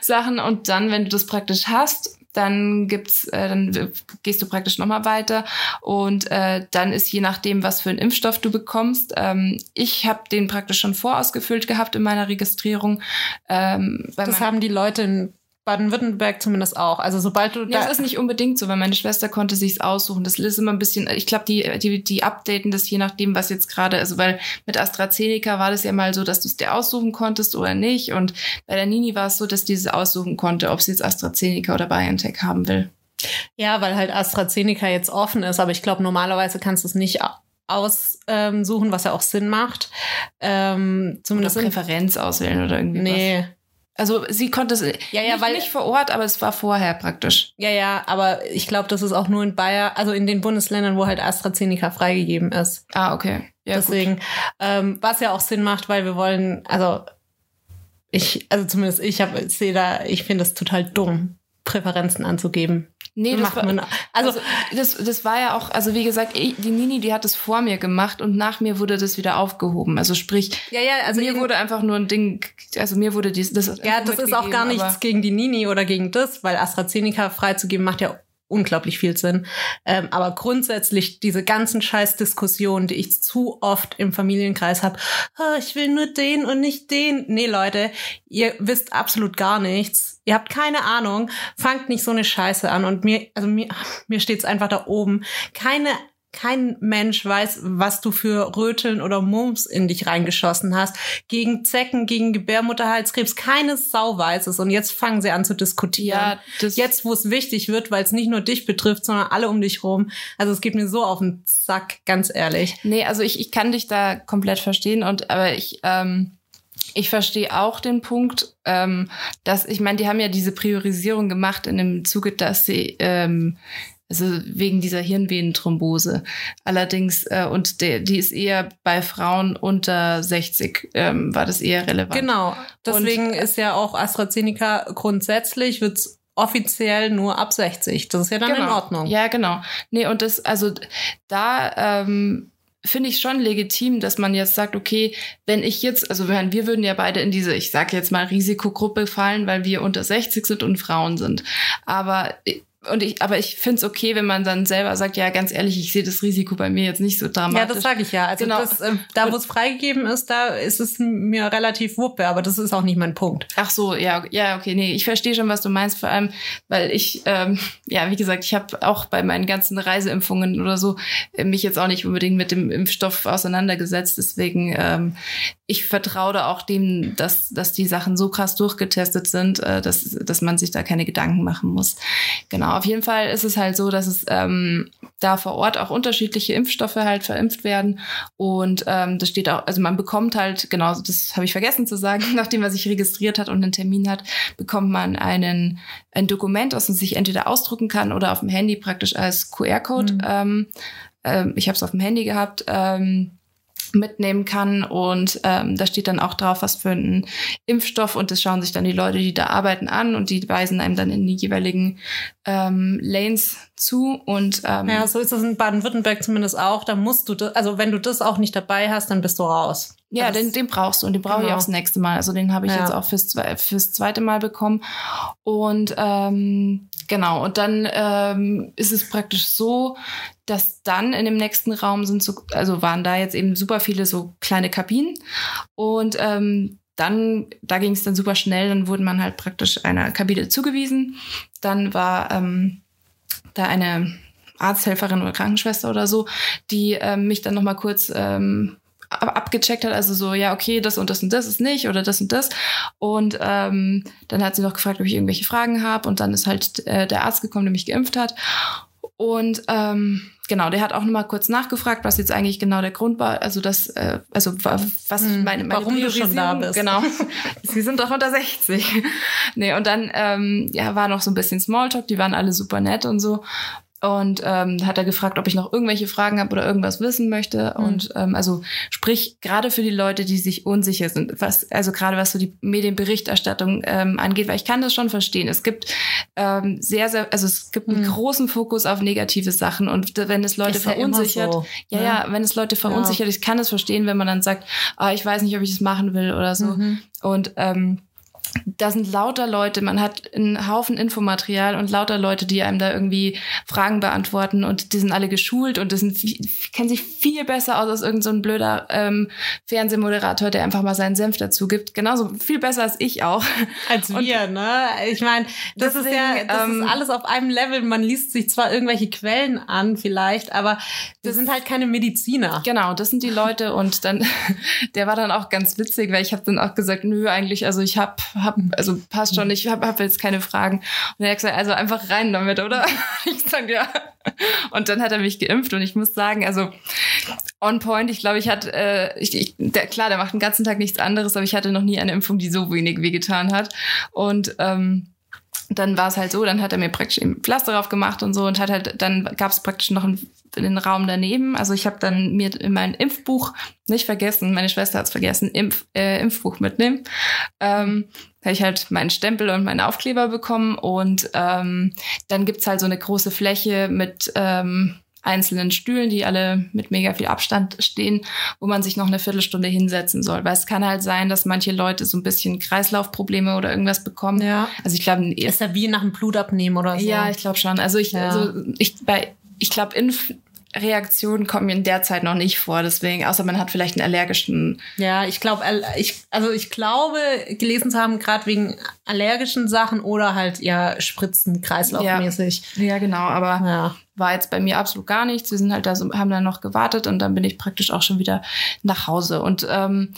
Sachen. Und dann, wenn du das praktisch hast, dann gibt's, äh, dann gehst du praktisch nochmal weiter und äh, dann ist je nachdem, was für einen Impfstoff du bekommst. Ähm, ich habe den praktisch schon vorausgefüllt gehabt in meiner Registrierung. Ähm, das haben die Leute in Baden-Württemberg zumindest auch. Also sobald du ja, das ist nicht unbedingt so, weil meine Schwester konnte sich's aussuchen. Das ist immer ein bisschen, ich glaube, die, die, die updaten das je nachdem, was jetzt gerade, also weil mit AstraZeneca war das ja mal so, dass du es dir aussuchen konntest oder nicht. Und bei der Nini war es so, dass die es aussuchen konnte, ob sie jetzt AstraZeneca oder BioNTech haben will. Ja, weil halt AstraZeneca jetzt offen ist, aber ich glaube, normalerweise kannst du es nicht aussuchen, was ja auch Sinn macht. Ähm, zumindest oder Präferenz auswählen oder irgendwie nee. was. Also sie konnte es ja, ja, nicht, weil, nicht vor Ort, aber es war vorher praktisch. Ja, ja, aber ich glaube, das ist auch nur in Bayern, also in den Bundesländern, wo halt AstraZeneca freigegeben ist. Ah, okay. Ja, Deswegen, ähm, was ja auch Sinn macht, weil wir wollen, also ich, also zumindest ich habe, sehe da, ich finde es total dumm, Präferenzen anzugeben. Nee, das war, man, also, also, das, das war ja auch, also wie gesagt, ich, die Nini, die hat es vor mir gemacht und nach mir wurde das wieder aufgehoben. Also sprich, ja, ja, also mir wurde einfach nur ein Ding, also mir wurde dies, das. Ja, das ist auch gar nichts gegen die Nini oder gegen das, weil AstraZeneca freizugeben macht ja unglaublich viel Sinn. Ähm, aber grundsätzlich diese ganzen Scheißdiskussionen, die ich zu oft im Familienkreis habe, oh, ich will nur den und nicht den. Nee, Leute, ihr wisst absolut gar nichts. Ihr habt keine Ahnung. Fangt nicht so eine Scheiße an. Und mir, also mir, mir steht's einfach da oben. Keine kein Mensch weiß, was du für Röteln oder Mumps in dich reingeschossen hast. Gegen Zecken, gegen Gebärmutterhalskrebs. Keine Sau weiß es. Und jetzt fangen sie an zu diskutieren. Ja, jetzt, wo es wichtig wird, weil es nicht nur dich betrifft, sondern alle um dich rum. Also es geht mir so auf den Sack, ganz ehrlich. Nee, also ich, ich kann dich da komplett verstehen. Und aber ich, ähm, ich verstehe auch den Punkt, ähm, dass, ich meine, die haben ja diese Priorisierung gemacht in dem Zuge, dass sie ähm, also wegen dieser Hirnvenenthrombose. Allerdings, äh, und der, die ist eher bei Frauen unter 60, ähm, war das eher relevant. Genau. Deswegen und, ist ja auch AstraZeneca grundsätzlich, wird's offiziell nur ab 60. Das ist ja dann genau. in Ordnung. Ja, genau. Nee, und das, also da ähm, finde ich schon legitim, dass man jetzt sagt, okay, wenn ich jetzt, also wir, wir würden ja beide in diese, ich sage jetzt mal, Risikogruppe fallen, weil wir unter 60 sind und Frauen sind. Aber und ich, aber ich finde es okay, wenn man dann selber sagt, ja, ganz ehrlich, ich sehe das Risiko bei mir jetzt nicht so dramatisch. Ja, das sage ich ja. Also genau. das, äh, da, wo es freigegeben ist, da ist es mir relativ wuppe, aber das ist auch nicht mein Punkt. Ach so, ja, ja, okay, nee, ich verstehe schon, was du meinst, vor allem, weil ich, ähm, ja, wie gesagt, ich habe auch bei meinen ganzen Reiseimpfungen oder so äh, mich jetzt auch nicht unbedingt mit dem Impfstoff auseinandergesetzt. Deswegen, ähm, ich vertraue da auch dem, dass, dass die Sachen so krass durchgetestet sind, äh, dass, dass man sich da keine Gedanken machen muss. Genau. Genau, auf jeden Fall ist es halt so, dass es ähm, da vor Ort auch unterschiedliche Impfstoffe halt verimpft werden. Und ähm, das steht auch, also man bekommt halt, genau, das habe ich vergessen zu sagen, (laughs) nachdem man sich registriert hat und einen Termin hat, bekommt man einen, ein Dokument, das man sich entweder ausdrucken kann oder auf dem Handy praktisch als QR-Code. Mhm. Ähm, ähm, ich habe es auf dem Handy gehabt. Ähm, mitnehmen kann. Und ähm, da steht dann auch drauf, was für ein Impfstoff. Und das schauen sich dann die Leute, die da arbeiten, an und die weisen einem dann in die jeweiligen ähm, Lanes zu. Und ähm, ja, so ist es in Baden-Württemberg zumindest auch. Da musst du, das, also wenn du das auch nicht dabei hast, dann bist du raus. Ja, den, den brauchst du und den brauche genau. ich auch das nächste Mal. Also den habe ich ja. jetzt auch fürs, fürs zweite Mal bekommen. Und ähm, genau, und dann ähm, ist es praktisch so, dass dann in dem nächsten Raum sind so, also waren da jetzt eben super viele so kleine Kabinen und ähm, dann, da ging es dann super schnell, dann wurde man halt praktisch einer Kabine zugewiesen. Dann war ähm, da eine Arzthelferin oder Krankenschwester oder so, die ähm, mich dann nochmal kurz ähm, abgecheckt hat, also so, ja, okay, das und das und das ist nicht oder das und das. Und ähm, dann hat sie noch gefragt, ob ich irgendwelche Fragen habe und dann ist halt äh, der Arzt gekommen, der mich geimpft hat. Und ähm, genau, der hat auch nochmal kurz nachgefragt, was jetzt eigentlich genau der Grund war. Also das, äh, also wa- was Hm, meine, meine warum du schon da bist. Genau. (laughs) Sie sind doch unter 60. nee, und dann ähm, ja, war noch so ein bisschen Smalltalk, die waren alle super nett und so. Und ähm, hat er gefragt, ob ich noch irgendwelche Fragen habe oder irgendwas wissen möchte. Hm. Und ähm, also sprich, gerade für die Leute, die sich unsicher sind, was, also gerade was so die Medienberichterstattung ähm, angeht, weil ich kann das schon verstehen. Es gibt ähm, sehr, sehr, also es gibt einen Hm. großen Fokus auf negative Sachen und wenn es Leute Ist ja verunsichert, so, ja, ne? ja, wenn es Leute verunsichert, ich kann es verstehen, wenn man dann sagt, ah, ich weiß nicht, ob ich das machen will oder so. Mhm. Und ähm, da sind lauter Leute, man hat einen Haufen Infomaterial und lauter Leute, die einem da irgendwie Fragen beantworten und die sind alle geschult und das sind, kennen sich viel besser aus als irgendein so ein blöder ähm, Fernsehmoderator, der einfach mal seinen Senf dazu gibt. Genauso viel besser als ich auch. Als Und- wir, ne? Ich meine, das ist ja, Deswegen, das ähm, ist alles auf einem Level. Man liest sich zwar irgendwelche Quellen an, vielleicht, aber wir Das- sind halt keine Mediziner. Genau, das sind die Leute und dann, (laughs) der war dann auch ganz witzig, weil ich habe dann auch gesagt, nö, eigentlich, also ich hab, hab also passt schon, ich hab, hab jetzt keine Fragen. Und er hat gesagt, also einfach rein damit, oder? (laughs) Ich sag ja. Und dann hat er mich geimpft und ich muss sagen, also on point, ich glaube, ich hatte, äh, ich, ich, der, klar, der macht den ganzen Tag nichts anderes, aber ich hatte noch nie eine Impfung, die so wenig wehgetan hat. Und ähm, dann war es halt so, dann hat er mir praktisch eben Pflaster drauf gemacht und so und hat halt, dann gab es praktisch noch einen, einen Raum daneben. Also ich habe dann mir in mein Impfbuch nicht vergessen, meine Schwester hat's vergessen, Impf, äh, Impfbuch mitnehmen. Ähm, habe ich halt meinen Stempel und meinen Aufkleber bekommen und ähm, dann gibt's halt so eine große Fläche mit ähm, einzelnen Stühlen, die alle mit mega viel Abstand stehen, wo man sich noch eine Viertelstunde hinsetzen soll. Weil es kann halt sein, dass manche Leute so ein bisschen Kreislaufprobleme oder irgendwas bekommen. Ja. Also ich glaube, Ist ja wie nach dem Blutabnehmen oder so. ja, ich glaube schon. Also ich, Ja. also ich bei, ich glaube, Impfreaktionen kommen mir in der Zeit noch nicht vor. Deswegen, außer man hat vielleicht einen allergischen. Ja, ich glaube, ich, also ich glaube, gelesen zu haben, gerade wegen allergischen Sachen oder halt ja Spritzen, kreislaufmäßig. Ja, genau. Aber Ja. war jetzt bei mir absolut gar nichts. Wir sind halt da so, haben dann noch gewartet und dann bin ich praktisch auch schon wieder nach Hause. Und ähm,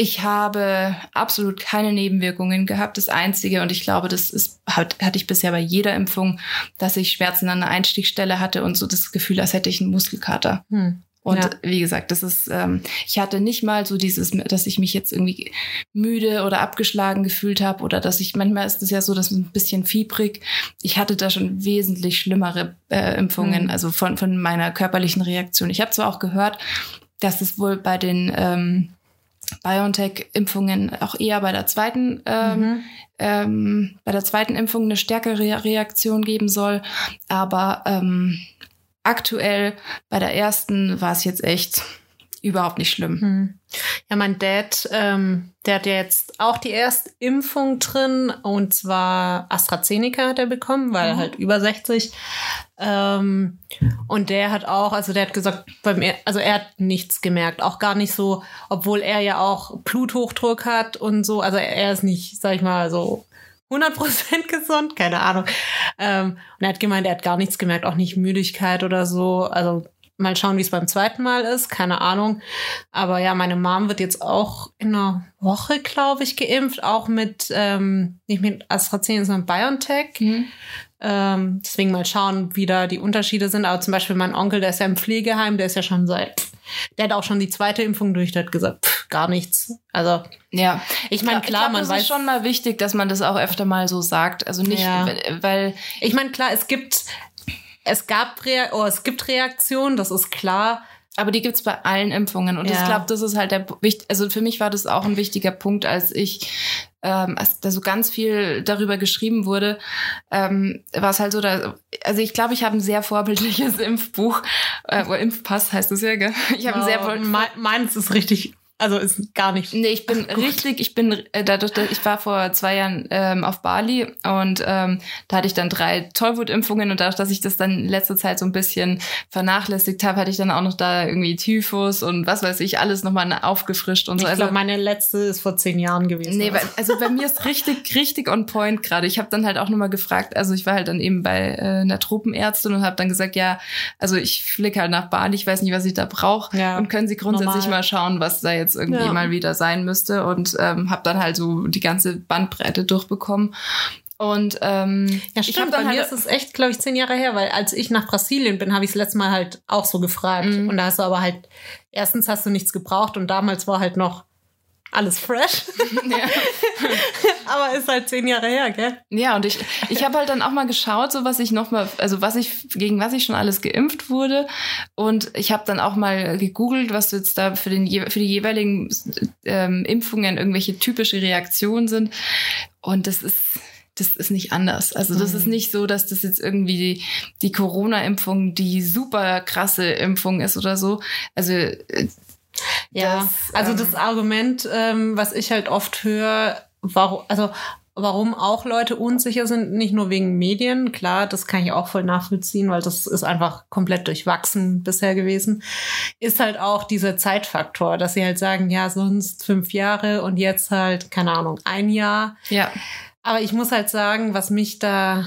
ich habe absolut keine Nebenwirkungen gehabt. Das Einzige, und ich glaube, das ist, hat, hatte ich bisher bei jeder Impfung, dass ich Schmerzen an der Einstichstelle hatte und so das Gefühl, als hätte ich einen Muskelkater. Hm. Und Ja. wie gesagt, das ist, ähm, ich hatte nicht mal so dieses, dass ich mich jetzt irgendwie müde oder abgeschlagen gefühlt habe oder dass ich, manchmal ist es ja so, dass ein bisschen fiebrig. Ich hatte da schon wesentlich schlimmere äh, Impfungen, Mhm. also von, von meiner körperlichen Reaktion. Ich habe zwar auch gehört, dass es wohl bei den ähm, BioNTech-Impfungen auch eher bei der zweiten ähm, Mhm. ähm, bei der zweiten Impfung eine stärkere Reaktion geben soll. Aber ähm, aktuell bei der ersten war es jetzt echt überhaupt nicht schlimm. Hm. Ja, mein Dad, ähm, der hat ja jetzt auch die erste Impfung drin und zwar AstraZeneca hat er bekommen, weil Mhm. halt über 60. Ähm, und der hat auch, also der hat gesagt, beim, er- also er hat nichts gemerkt, auch gar nicht so, obwohl er ja auch Bluthochdruck hat und so. Also er ist nicht, sag ich mal, so 100% (laughs) gesund, keine Ahnung. Ähm, und er hat gemeint, er hat gar nichts gemerkt, auch nicht Müdigkeit oder so. Also mal schauen, wie es beim zweiten Mal ist, keine Ahnung. Aber ja, meine Mom wird jetzt auch in einer Woche, glaube ich, geimpft, auch mit, ähm, nicht mit AstraZeneca, sondern BioNTech. Mhm. Ähm, deswegen mal schauen, wie da die Unterschiede sind. Aber zum Beispiel mein Onkel, der ist ja im Pflegeheim, der ist ja schon seit, der hat auch schon die zweite Impfung durch, der hat gesagt, pff, gar nichts. Also, Ja, ich meine, klar, glaub, man weiß ist schon mal wichtig, dass man das auch öfter mal so sagt. Also nicht, Ja. weil Ich meine, klar, es gibt, es gab, Rea oh, es gibt Reaktionen, das ist klar. Aber die gibt's bei allen Impfungen. Und Ja. ich glaube, das ist halt der wichtig. Also für mich war das auch ein wichtiger Punkt, als ich, ähm, als da so ganz viel darüber geschrieben wurde, ähm, war es halt so, da, also ich glaube, ich habe ein sehr vorbildliches (laughs) Impfbuch, äh, Impfpass heißt es ja, gell? Ich habe ein sehr vor- Me meins ist richtig, also ist gar nicht. Nee, ich bin (laughs) richtig, ich bin äh, dadurch, dass ich war vor zwei Jahren ähm, auf Bali und ähm, da hatte ich dann drei Tollwutimpfungen und dadurch, dass ich das dann in letzter Zeit so ein bisschen vernachlässigt habe, hatte ich dann auch noch da irgendwie Typhus und was weiß ich, alles nochmal aufgefrischt und so. Ich Also glaube, meine letzte ist vor zehn Jahren gewesen. Nee, weil, also bei mir ist richtig, richtig on point gerade. Ich habe dann halt auch nochmal gefragt, also ich war halt dann eben bei äh, einer Tropenärztin und habe dann gesagt, ja, also ich flick halt nach Bali, ich weiß nicht, was ich da brauche. Ja, und können Sie grundsätzlich normal. mal schauen, was da jetzt irgendwie Ja. mal wieder sein müsste. Und ähm, habe dann halt so die ganze Bandbreite durchbekommen. Und ähm, Ja, ich stimmt. habe Bei mir halt ist es echt, glaube ich, zehn Jahre her, weil als ich nach Brasilien bin, habe ich das letzte Mal halt auch so gefragt. Mhm. Und da hast du aber halt, erstens hast du nichts gebraucht und damals war halt noch alles fresh. (laughs) (laughs) aber ist halt zehn Jahre her, gell? Ja, und ich, ich habe halt dann auch mal geschaut, so was ich noch mal, also was ich, gegen was ich schon alles geimpft wurde. Und ich habe dann auch mal gegoogelt, was jetzt da für, den, für die jeweiligen ähm, Impfungen irgendwelche typische Reaktionen sind. Und das ist, das ist nicht anders. Also das ist nicht so, dass das jetzt irgendwie die, die Corona-Impfung die super krasse Impfung ist oder so. Also äh, Ja, Das, also ähm, das Argument, ähm, was ich halt oft höre, warum, also warum auch Leute unsicher sind, nicht nur wegen Medien, klar, das kann ich auch voll nachvollziehen, weil das ist einfach komplett durchwachsen bisher gewesen, ist halt auch dieser Zeitfaktor, dass sie halt sagen, ja, sonst fünf Jahre und jetzt halt, keine Ahnung, ein Jahr. ja, Aber ich muss halt sagen, was mich da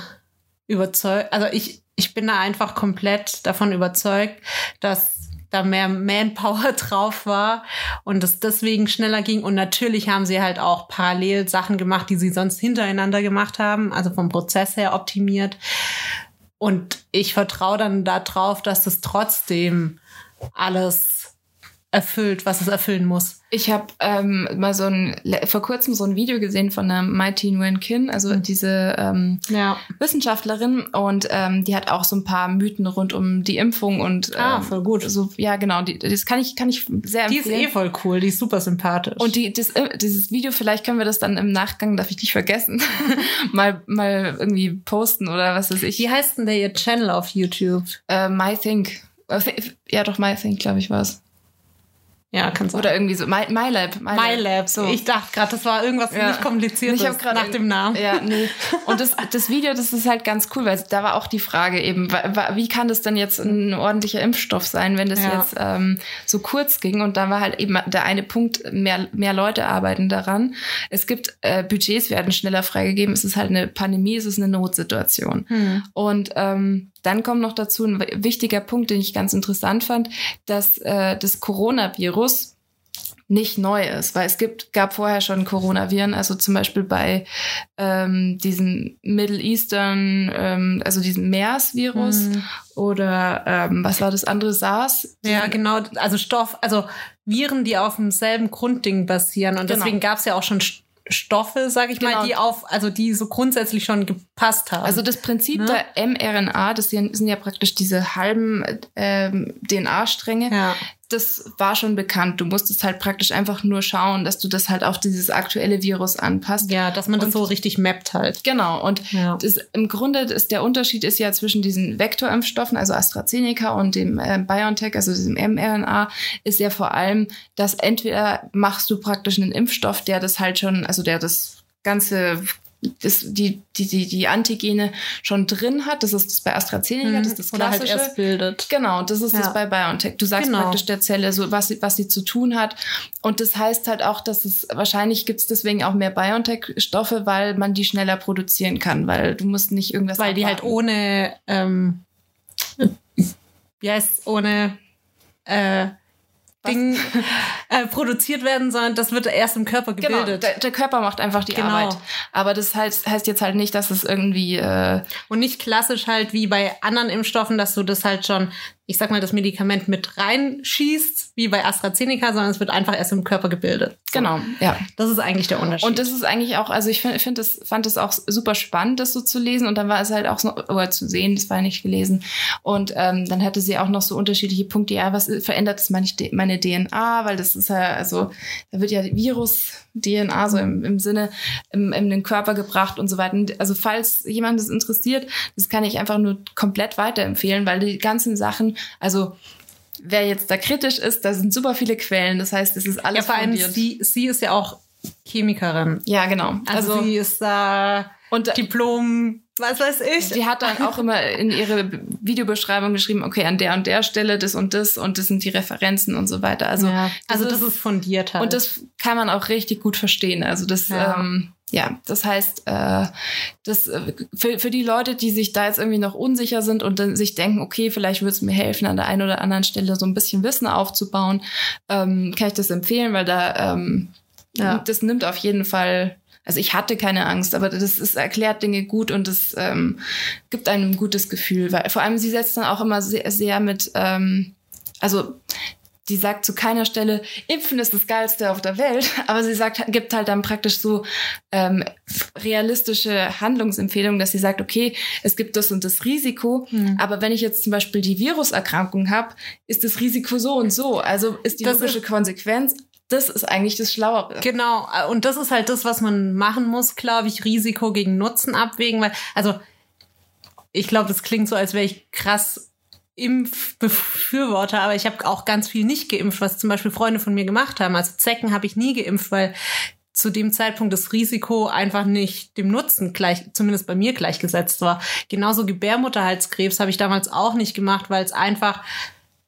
überzeugt, also ich, ich bin da einfach komplett davon überzeugt, dass da mehr Manpower (laughs) drauf war und es deswegen schneller ging. Und natürlich haben sie halt auch parallel Sachen gemacht, die sie sonst hintereinander gemacht haben, also vom Prozess her optimiert. Und ich vertraue dann darauf, dass das trotzdem alles erfüllt, was es erfüllen muss. Ich habe ähm, mal so ein vor kurzem so ein Video gesehen von der Mighty Nguyen Kin, also diese ähm, Ja. Wissenschaftlerin und ähm, die hat auch so ein paar Mythen rund um die Impfung und ähm, Ah, voll gut. So ja, genau, die, das kann ich kann ich sehr Die ist empfehlen. eh voll cool, die ist super sympathisch. und die, das, äh, dieses Video, vielleicht können wir das dann im Nachgang, darf ich nicht vergessen, (laughs) (laughs) mal, mal irgendwie posten oder was weiß ich. Wie heißt denn der ihr Channel auf YouTube? Äh, My Think. Äh, Ja, doch, My Think, glaube ich, war es. Ja, kann sein. Oder irgendwie so. My, My Lab. My Lab. So. Ich dachte gerade, das war irgendwas Ja. nicht kompliziertes Ich grad nach dem Namen. Ja, nee. (laughs) Und das, das Video, das ist halt ganz cool, weil da war auch die Frage eben, wie kann das denn jetzt ein ordentlicher Impfstoff sein, wenn das Ja. jetzt ähm, so kurz ging? Und da war halt eben der eine Punkt, mehr, mehr Leute arbeiten daran. Es gibt äh, Budgets, werden schneller freigegeben. Es ist halt eine Pandemie, es ist eine Notsituation. Hm. Und ähm, dann kommt noch dazu ein wichtiger Punkt, den ich ganz interessant fand, dass äh, das Coronavirus nicht neu ist, weil es gibt, gab vorher schon Coronaviren, also zum Beispiel bei ähm, diesem Middle Eastern, ähm, also diesem MERS-Virus Mhm. oder ähm, was war das andere, SARS? Ja, genau. Also Stoff, also Viren, die auf demselben Grundding basieren. Und Genau. deswegen gab es ja auch schon St- Stoffe, sag ich Genau. mal, die auf, also die so grundsätzlich schon gepasst haben. Also das Prinzip Ne? der mRNA, das sind ja praktisch diese halben ähm, DNA-Stränge, ja. Das war schon bekannt. Du musstest halt praktisch einfach nur schauen, dass du das halt auf dieses aktuelle Virus anpasst. ja, dass man das Und- so richtig mappt halt. Genau, und Ja. das, im Grunde ist der Unterschied ist ja zwischen diesen Vektorimpfstoffen, also AstraZeneca und dem äh, BioNTech, also diesem mRNA, ist ja vor allem, dass entweder machst du praktisch einen Impfstoff, der das halt schon, also der das ganze das, die, die, die, die Antigene schon drin hat. Das ist das bei AstraZeneca, das ist das Mhm. Oder halt klassische. erst bildet. Genau, das ist Ja. das bei BioNTech. Du sagst Genau. praktisch der Zelle, so was sie, was sie zu tun hat. Und das heißt halt auch, dass es wahrscheinlich gibt es deswegen auch mehr BioNTech-Stoffe, weil man die schneller produzieren kann, weil du musst nicht irgendwas. Weil die halt abwarten. ohne, ähm, heißt ohne äh, Ding äh, produziert werden, sondern das wird erst im Körper Genau, gebildet. der, der Körper macht einfach die Genau. Arbeit. Aber das heißt, heißt jetzt halt nicht, dass es irgendwie äh, Und nicht klassisch halt wie bei anderen Impfstoffen, dass du das halt schon, ich sag mal, das Medikament mit reinschießt, wie bei AstraZeneca, sondern es wird einfach erst im Körper gebildet. So. genau, ja. Das ist eigentlich der Unterschied. Und das ist eigentlich auch, also ich finde, find das, fand es auch super spannend, das so zu lesen. Und dann war es halt auch so, oder zu sehen, das war nicht gelesen. Und ähm, dann hatte sie auch noch so unterschiedliche Punkte. Ja, was verändert das meine, meine DNA? Weil das ist ja, also da wird ja Virus-DNA so im, im Sinne im, in den Körper gebracht und so weiter. Also falls jemand das interessiert, das kann ich einfach nur komplett weiterempfehlen, weil die ganzen Sachen, also wer jetzt da kritisch ist, da sind super viele Quellen. Das heißt, es ist alles ja, vor allem sie, sie ist ja auch Chemikerin. Ja, genau. Also, sie ist da und Diplom, was weiß ich. Sie hat dann auch immer in ihre Videobeschreibung geschrieben, okay, an der und der Stelle das und das und das sind die Referenzen und so weiter. Also, ja. also das ist fundiert halt. und das kann man auch richtig gut verstehen. Also das, Ja. ja, ähm, ja das heißt, äh, das äh, für, für die Leute, die sich da jetzt irgendwie noch unsicher sind und dann sich denken, okay, vielleicht würde es mir helfen, an der einen oder anderen Stelle so ein bisschen Wissen aufzubauen, ähm, kann ich das empfehlen, weil da ähm, Ja. das nimmt auf jeden Fall also ich hatte keine Angst, aber das ist, erklärt Dinge gut und es ähm, gibt einem ein gutes Gefühl. Weil vor allem sie setzt dann auch immer sehr, sehr mit, ähm, also die sagt zu keiner Stelle, Impfen ist das Geilste auf der Welt, (laughs) aber sie sagt, gibt halt dann praktisch so ähm, realistische Handlungsempfehlungen, dass sie sagt, okay, es gibt das und das Risiko, Hm. aber wenn ich jetzt zum Beispiel die Viruserkrankung habe, ist das Risiko so und so. Also ist die Das logische ist- Konsequenz, das ist eigentlich das Schlauere. Genau, äh, und das ist halt das, was man machen muss, glaube ich, Risiko gegen Nutzen abwägen, weil, also, ich glaube, das klingt so, als wäre ich krass Impfbefürworter, aber ich habe auch ganz viel nicht geimpft, was zum Beispiel Freunde von mir gemacht haben. Also Zecken habe ich nie geimpft, weil zu dem Zeitpunkt das Risiko einfach nicht dem Nutzen gleich, zumindest bei mir gleichgesetzt war. Genauso Gebärmutterhalskrebs habe ich damals auch nicht gemacht, weil es einfach,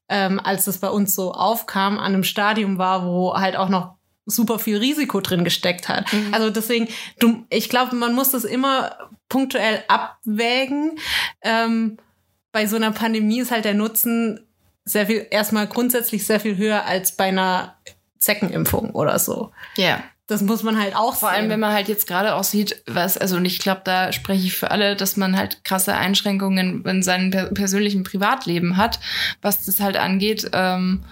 ähm, als es bei uns so aufkam, an einem Stadium war, wo halt auch noch super viel Risiko drin gesteckt hat. Also deswegen, du, ich glaube, man muss das immer punktuell abwägen. Ähm, bei so einer Pandemie ist halt der Nutzen sehr viel, erstmal grundsätzlich sehr viel höher als bei einer Zeckenimpfung oder so. Ja. Das muss man halt auch Vor allem, sehen. wenn man halt jetzt gerade auch sieht, was, also und ich glaube, da spreche ich für alle, dass man halt krasse Einschränkungen in seinem per persönlichen Privatleben hat, was das halt angeht. Ähm,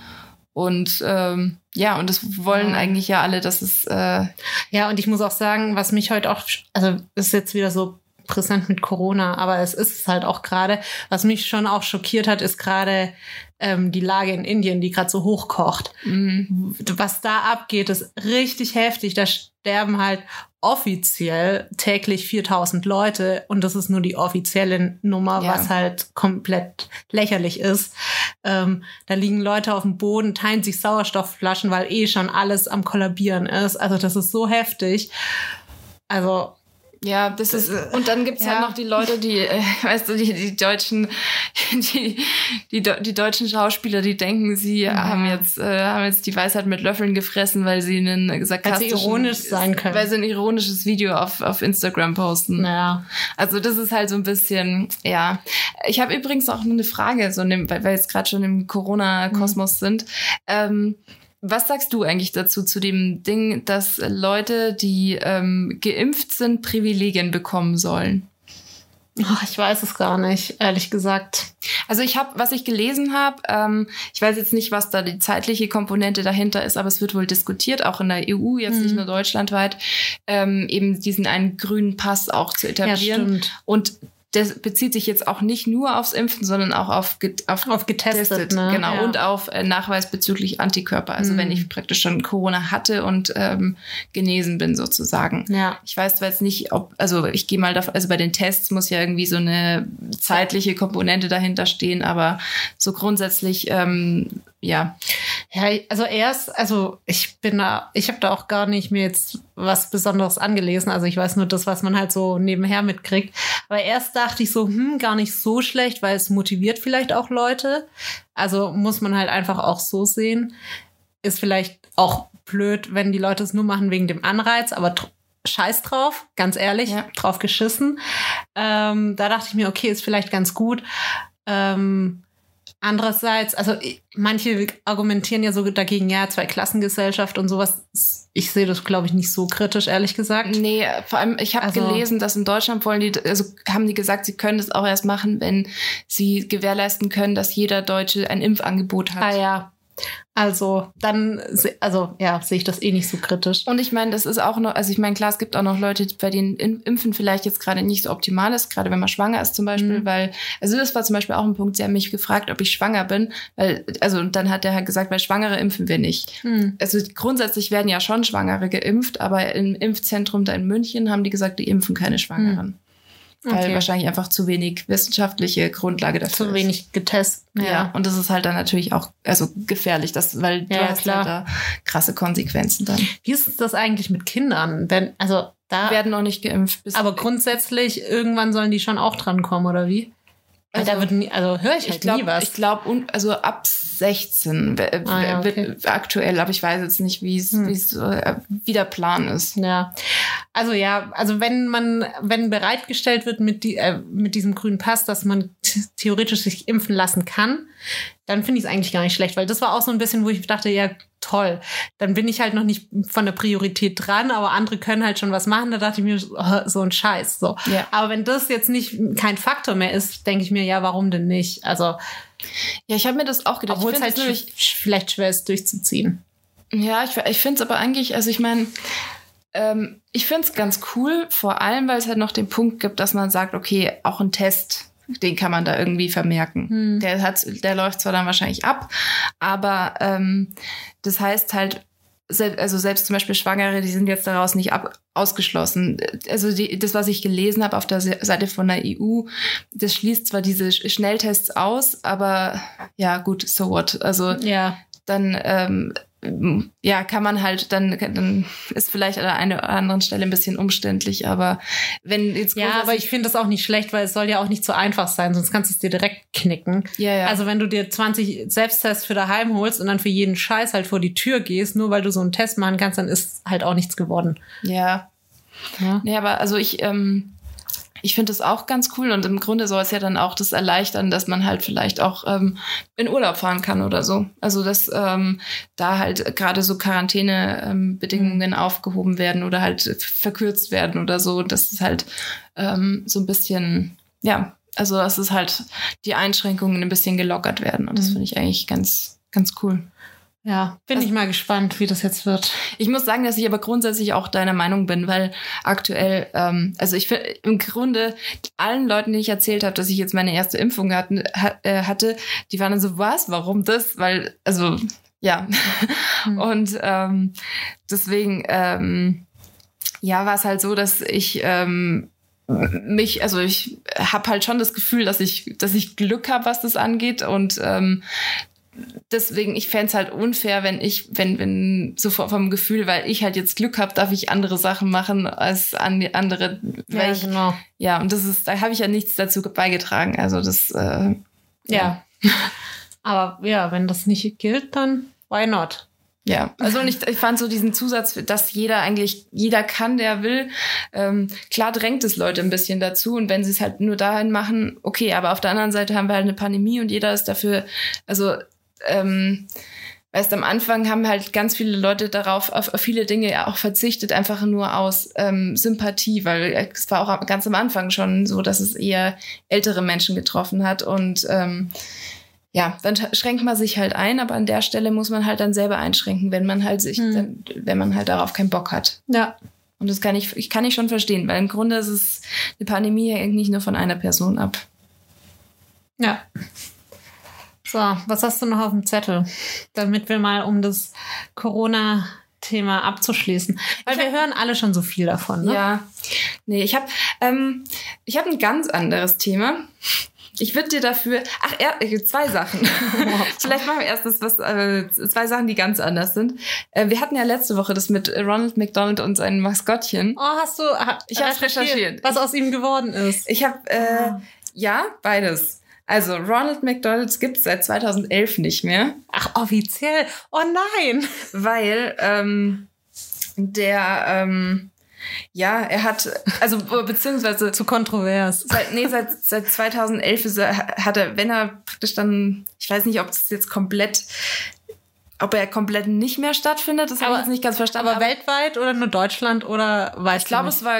und ähm, ja, und das wollen Ja. eigentlich ja alle, dass es äh, Ja, und ich muss auch sagen, was mich heute auch, also ist jetzt wieder so präsent mit Corona, aber es ist es halt auch gerade. Was mich schon auch schockiert hat, ist gerade ähm, die Lage in Indien, die gerade so hochkocht. mh, Was da abgeht, ist richtig heftig. Da sterben halt offiziell täglich 4000 Leute und das ist nur die offizielle Nummer, Ja. was halt komplett lächerlich ist. Ähm, da liegen Leute auf dem Boden, teilen sich Sauerstoffflaschen, weil eh schon alles am Kollabieren ist. Also das ist so heftig. Also Ja, das ist, und dann gibt's Ja. halt noch die Leute, die, äh, (laughs) weißt du, die, die deutschen, (laughs) die, die, die deutschen Schauspieler, die denken, sie Ja. haben jetzt, äh, haben jetzt die Weisheit mit Löffeln gefressen, weil sie einen sarkastischen, ironisch sein können. weil sie ein ironisches Video auf, auf Instagram posten. naja. Also das ist halt so ein bisschen, ja. Ich habe übrigens auch eine Frage, so in dem, weil wir jetzt gerade schon im Corona-Kosmos sind. Ähm, was sagst du eigentlich dazu, zu dem Ding, dass Leute, die ähm, geimpft sind, Privilegien bekommen sollen? Ach, ich weiß es gar nicht, ehrlich gesagt. Also ich habe, was ich gelesen habe, ähm, ich weiß jetzt nicht, was da die zeitliche Komponente dahinter ist, aber es wird wohl diskutiert, auch in der EU, jetzt nicht Mhm. nur deutschlandweit, ähm, eben diesen einen grünen Pass auch zu Ja, etablieren. stimmt. Und das bezieht sich jetzt auch nicht nur aufs Impfen, sondern auch auf, get- auf, Auf getestet, ne? genau, Ja. und auf äh, Nachweis bezüglich Antikörper. Also Mhm. wenn ich praktisch schon Corona hatte und ähm, genesen bin sozusagen. Ja. Ich weiß zwar jetzt nicht, ob, also ich gehe mal davon, also bei den Tests muss ja irgendwie so eine zeitliche Komponente dahinter stehen, aber so grundsätzlich, ähm, ja. Ja, also erst, also ich bin da, ich habe da auch gar nicht mir jetzt was Besonderes angelesen. Also ich weiß nur das, was man halt so nebenher mitkriegt. Aber erst dachte ich so, hm, gar nicht so schlecht, weil es motiviert vielleicht auch Leute. Also muss man halt einfach auch so sehen. Ist vielleicht auch blöd, wenn die Leute es nur machen wegen dem Anreiz, aber Scheiß drauf, ganz ehrlich, Ja. drauf geschissen. Ähm, da dachte ich mir, okay, ist vielleicht ganz gut. Ähm, Andererseits, also manche argumentieren ja so dagegen, ja, Zweiklassengesellschaft und sowas. Ich sehe das, glaube ich, nicht so kritisch, ehrlich gesagt. Nee, vor allem, ich habe Also- gelesen, dass in Deutschland wollen die, also haben die gesagt, sie können das auch erst machen, wenn sie gewährleisten können, dass jeder Deutsche ein Impfangebot hat. Ah ja. Also dann, also ja, sehe ich das eh nicht so kritisch. Und ich meine, das ist auch noch, also ich meine, klar, es gibt auch noch Leute, bei denen Impfen vielleicht jetzt gerade nicht so optimal ist, gerade wenn man schwanger ist zum Beispiel, Mhm. weil, also das war zum Beispiel auch ein Punkt, sie haben mich gefragt, ob ich schwanger bin, weil, also und dann hat der halt gesagt, weil Schwangere impfen wir nicht. Hm. Also grundsätzlich werden ja schon Schwangere geimpft, aber im Impfzentrum da in München haben die gesagt, die impfen keine Schwangeren. Weil Okay. wahrscheinlich einfach zu wenig wissenschaftliche Grundlage dafür Zu wenig getestet. ist. Ja. und das ist halt dann natürlich auch also gefährlich, das, weil du Ja, hast klar. halt da krasse Konsequenzen dann. Wie ist das eigentlich mit Kindern? Denn, also da, werden noch nicht geimpft. Aber grundsätzlich, irgendwann sollen die schon auch drankommen, oder wie? Also- da wird nie, also höre ich ich halt glaube, nie was. ich glaube, also ab 16 w- Ah, ja, okay. aktuell, aber ich weiß jetzt nicht, wie es Hm. wie es, äh, wie der Plan ist. Ja, also ja, also wenn man, wenn bereitgestellt wird mit, die, äh, mit diesem grünen Pass, dass man (laughs) theoretisch sich impfen lassen kann, dann finde ich es eigentlich gar nicht schlecht, weil das war auch so ein bisschen, wo ich dachte, ja, toll. Dann bin ich halt noch nicht von der Priorität dran, aber andere können halt schon was machen. Da dachte ich mir, oh, so ein Scheiß. So. Ja. Aber wenn das jetzt nicht kein Faktor mehr ist, denke ich mir, ja, warum denn nicht? Also, Ja, ich habe mir das auch gedacht. obwohl es halt sch- vielleicht schwer ist, durchzuziehen. Ja, ich, ich finde es aber eigentlich, also ich meine, ähm, ich finde es ganz cool, vor allem, weil es halt noch den Punkt gibt, dass man sagt, okay, auch ein Test, den kann man da irgendwie vermerken. Hm. Der, hat, der läuft zwar dann wahrscheinlich ab, aber ähm, das heißt halt, also selbst zum Beispiel Schwangere, die sind jetzt daraus nicht ab, ausgeschlossen. Also die, das, was ich gelesen habe auf der Se- Seite von der EU, das schließt zwar diese Sch- Schnelltests aus, aber ja gut, so what. Also Ja. dann ähm, ja, kann man halt, dann, dann ist vielleicht an der einen oder anderen Stelle ein bisschen umständlich, aber wenn jetzt Ja, aber ich finde das auch nicht schlecht, weil es soll ja auch nicht so einfach sein, sonst kannst du es dir direkt knicken. ja, ja. Also wenn du dir 20 Selbsttests für daheim holst und dann für jeden Scheiß halt vor die Tür gehst, nur weil du so einen Test machen kannst, dann ist halt auch nichts geworden. ja. Ja. Nee, aber also ich, ähm, ich finde das auch ganz cool und im Grunde soll es ja dann auch das erleichtern, dass man halt vielleicht auch ähm, in Urlaub fahren kann oder so. Also dass ähm, da halt gerade so Quarantänebedingungen aufgehoben werden oder halt verkürzt werden oder so, dass es halt ähm, so ein bisschen, ja, also dass es halt die Einschränkungen ein bisschen gelockert werden und das Mhm. finde ich eigentlich ganz, ganz cool. Ja, bin Das- ich mal gespannt, wie das jetzt wird. Ich muss sagen, dass ich aber grundsätzlich auch deiner Meinung bin, weil aktuell, ähm, also ich finde im Grunde allen Leuten, denen ich erzählt habe, dass ich jetzt meine erste Impfung hatten, ha, äh, hatte, die waren dann so, was, warum das? Weil, also ja. Hm. (laughs) Und ähm, deswegen, ähm, ja, war es halt so, dass ich ähm, mich, also ich habe halt schon das Gefühl, dass ich, dass ich Glück habe, was das angeht und ähm, deswegen, ich fänd's halt unfair, wenn ich, wenn, wenn, so vom Gefühl, weil ich halt jetzt Glück habe, darf ich andere Sachen machen als an andere. Ja, ich, genau. ja, und das ist, da habe ich ja nichts dazu beigetragen. Also das, äh, Ja. (laughs) Aber ja, wenn das nicht gilt, dann why not? Ja, also und ich, ich fand so diesen Zusatz, dass jeder eigentlich, jeder kann, der will. Ähm, klar drängt es Leute ein bisschen dazu und wenn sie es halt nur dahin machen, okay, aber auf der anderen Seite haben wir halt eine Pandemie und jeder ist dafür, also ähm, weißt am Anfang haben halt ganz viele Leute darauf auf, viele Dinge ja auch verzichtet, einfach nur aus ähm, Sympathie, weil es war auch ganz am Anfang schon so, dass es eher ältere Menschen getroffen hat und ähm, ja, dann sch- schränkt man sich halt ein, aber an der Stelle muss man halt dann selber einschränken, wenn man halt sich, Hm. dann, wenn man halt darauf keinen Bock hat. Ja. Und das kann ich, ich kann ich schon verstehen, weil im Grunde ist es, eine Pandemie hängt nicht nur von einer Person ab. Ja. So, was hast du noch auf dem Zettel? Damit wir mal um das Corona-Thema abzuschließen. Weil wir hören alle schon so viel davon, ne? Ja. Nee, ich habe ähm, ich ein ganz anderes Thema. Ich würde dir dafür, ach, er, äh, zwei Sachen. (laughs) (laughs) Vielleicht machen wir erst das, was, äh, zwei Sachen, die ganz anders sind. Äh, wir hatten ja letzte Woche das mit Ronald McDonald und seinem Maskottchen. Oh, hast du ha, Ich hab's recherchiert. was aus ihm geworden ist? Ich habe, äh, ja, beides. Also Ronald McDonald gibt's seit 2011 nicht mehr, Ach, offiziell. Oh nein. weil ähm, der, ähm, ja, er hat, also (laughs) beziehungsweise Zu kontrovers. Seit, nee, seit, seit 2011 ist er, hat er, wenn er praktisch dann, ich weiß nicht, ob es jetzt komplett, ob er komplett nicht mehr stattfindet, das habe ich Aber- jetzt nicht ganz verstanden. Aber weltweit oder nur Deutschland oder weißt ich glaube, es war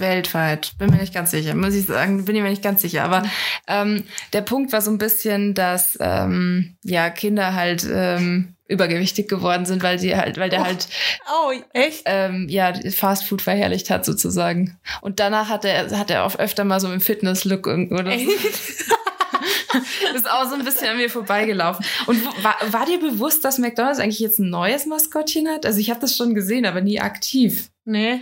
weltweit, bin mir nicht ganz sicher, muss ich sagen, bin ich mir nicht ganz sicher. Aber ähm, der Punkt war so ein bisschen, dass ähm, ja Kinder halt ähm, übergewichtig geworden sind, weil sie halt, weil der halt nicht? Oh, echt? ähm, ja, Fast Food verherrlicht hat sozusagen. Und danach hat er, hat er auch öfter mal so im Fitness-Look oder so. (laughs) ist auch so ein bisschen an mir vorbeigelaufen. Und wo, war, war dir bewusst, dass McDonald's eigentlich jetzt ein neues Maskottchen hat? Also ich habe das schon gesehen, aber nie aktiv. Nee.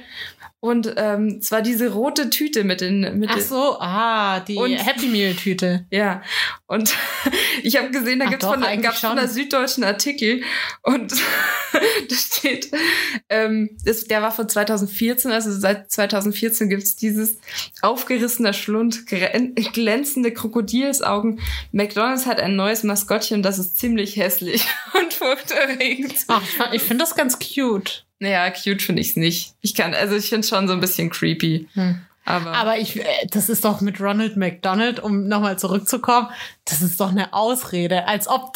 Und ähm, zwar diese rote Tüte mit den mit Ach so, ah, die Und- Happy Meal Tüte. (laughs) ja. Und (laughs) ich habe gesehen, da Ach gibt's doch, von, gab's von der Süddeutschen Artikel und (laughs) da steht, ähm, das, der war von 2014, also seit 2014 gibt's dieses aufgerissener Schlund, glänzende Krokodilsaugen. McDonald's hat ein neues Maskottchen, das ist ziemlich hässlich und furchterregend. Ach, ich finde das ganz cute. Naja, cute finde ich's nicht. Ich kann, also ich finde schon so ein bisschen creepy. Hm. Aber, Aber ich, äh, das ist doch mit Ronald McDonald, um nochmal zurückzukommen, das ist doch eine Ausrede, als ob,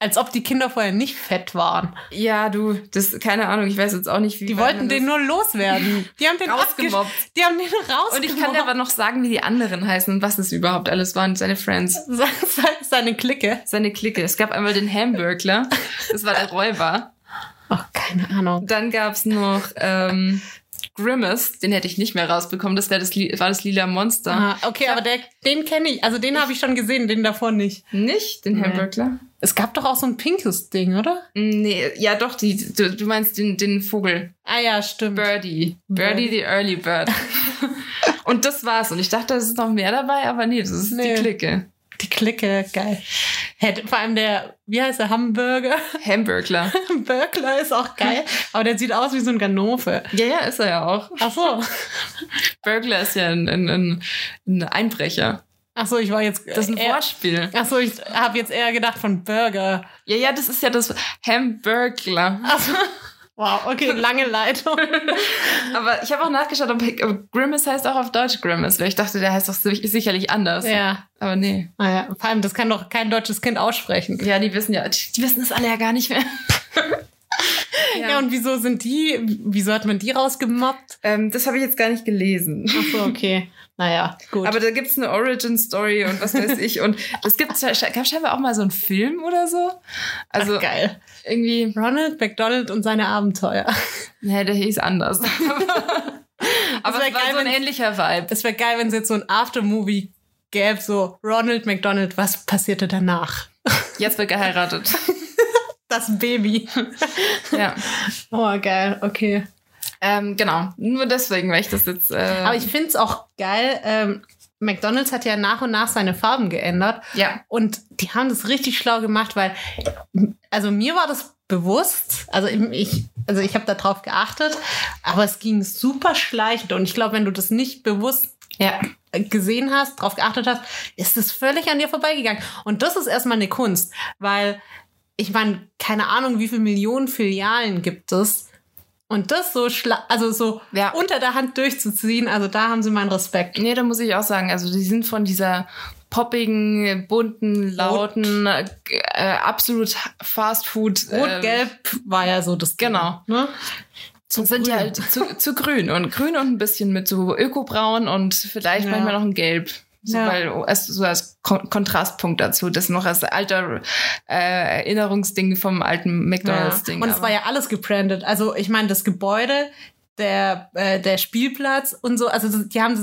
Als ob die Kinder vorher nicht fett waren. Ja, du, das, keine Ahnung, ich weiß jetzt auch nicht, wie. Die wollten den nur loswerden. Die haben den Rausgemobbt. Die haben den rausgemobbt. Und ich kann dir aber noch sagen, wie die anderen heißen und was es überhaupt alles waren, seine Friends. (laughs) Se- se- Seine Clique. Seine Clique. Es gab einmal den Hamburgler, das war der Räuber. Ach, keine Ahnung. Dann gab's noch ähm, Grimace, den hätte ich nicht mehr rausbekommen, das, das, war das lila Monster. Ah, okay, aber der, den kenne ich. Also den habe ich schon gesehen, den davon nicht. Nicht den Nee. Hamburgler? Es gab doch auch so ein pinkes Ding, oder? Nee, ja doch, die, du, du meinst den, den Vogel. Ah ja, stimmt. Birdie. Birdie. Birdie the Early Bird. (laughs) und das war's. Und ich dachte, es ist noch mehr dabei, aber nee, das ist Nee. die Clique. Die Clique, geil. Hätte, vor allem der, wie heißt der, Hamburger? Hamburgler. (laughs) Burglar ist auch geil, aber der sieht aus wie so ein Ganove. ja, ja, ist er ja auch. Ach so. Burglar ist ja ein, ein, ein, ein Einbrecher. Ach so, ich war jetzt. Das ist ein eher, Wortspiel. Ach so, ich habe jetzt eher gedacht von Burger. Ja, ja, das ist ja das Hamburgler. Ach so. Wow, okay, lange Leitung. (laughs) Aber ich habe auch nachgeschaut, ob, ob Grimace heißt auch auf Deutsch Grimace, weil ich dachte, der heißt doch sich- sicherlich anders. ja, Aber nee. naja, vor allem, das kann doch kein deutsches Kind aussprechen. Ja, die wissen ja, die, die wissen das alle ja gar nicht mehr. (laughs) Ja. und wieso sind die, wieso hat man die rausgemobbt? ähm, das habe ich jetzt gar nicht gelesen. Ach so, okay. Naja, gut. Aber da gibt's eine Origin-Story und was weiß ich. Und es gibt (laughs) gab scheinbar auch mal so einen Film oder so. Also Ach, geil. irgendwie, Ronald McDonald und seine Abenteuer. (laughs) nee, der hieß anders. (laughs) Aber wär es war geil, so ein ähnlicher Vibe. Es wäre geil, wenn es jetzt so ein Aftermovie gäbe, so Ronald McDonald, was passierte danach? Jetzt wird geheiratet. Das Baby. ja. Oh, geil, okay. Ähm, genau. Nur deswegen, weil ich das jetzt. Äh, Aber ich finde es auch geil, ähm, McDonalds hat ja nach und nach seine Farben geändert. ja. Und die haben das richtig schlau gemacht, weil, also mir war das bewusst, also ich, also ich habe darauf geachtet, aber es ging super schleichend. Und ich glaube, wenn du das nicht bewusst Ja. gesehen hast, drauf geachtet hast, ist es völlig an dir vorbeigegangen. Und das ist erstmal eine Kunst, weil ich meine, keine Ahnung, wie viele Millionen Filialen gibt es. Und das so, schla also so Ja. unter der Hand durchzuziehen, also da haben sie meinen Respekt. Nee, da muss ich auch sagen, also die sind von dieser poppigen, bunten, lauten, äh, äh, absolut Fast Food. äh, Rot-Gelb war ja so das Genau. Ne? und sind ja halt zu, zu grün und grün und ein bisschen mit so Ökobraun und vielleicht Ja. manchmal noch ein Gelb. So, Ja. weil als, so als Kon Kontrastpunkt dazu, das noch als alter äh, Erinnerungsding vom alten Ja. McDonalds-Ding. Und es war ja alles gebrandet. Also ich meine, das Gebäude, der, äh, der Spielplatz und so, also die haben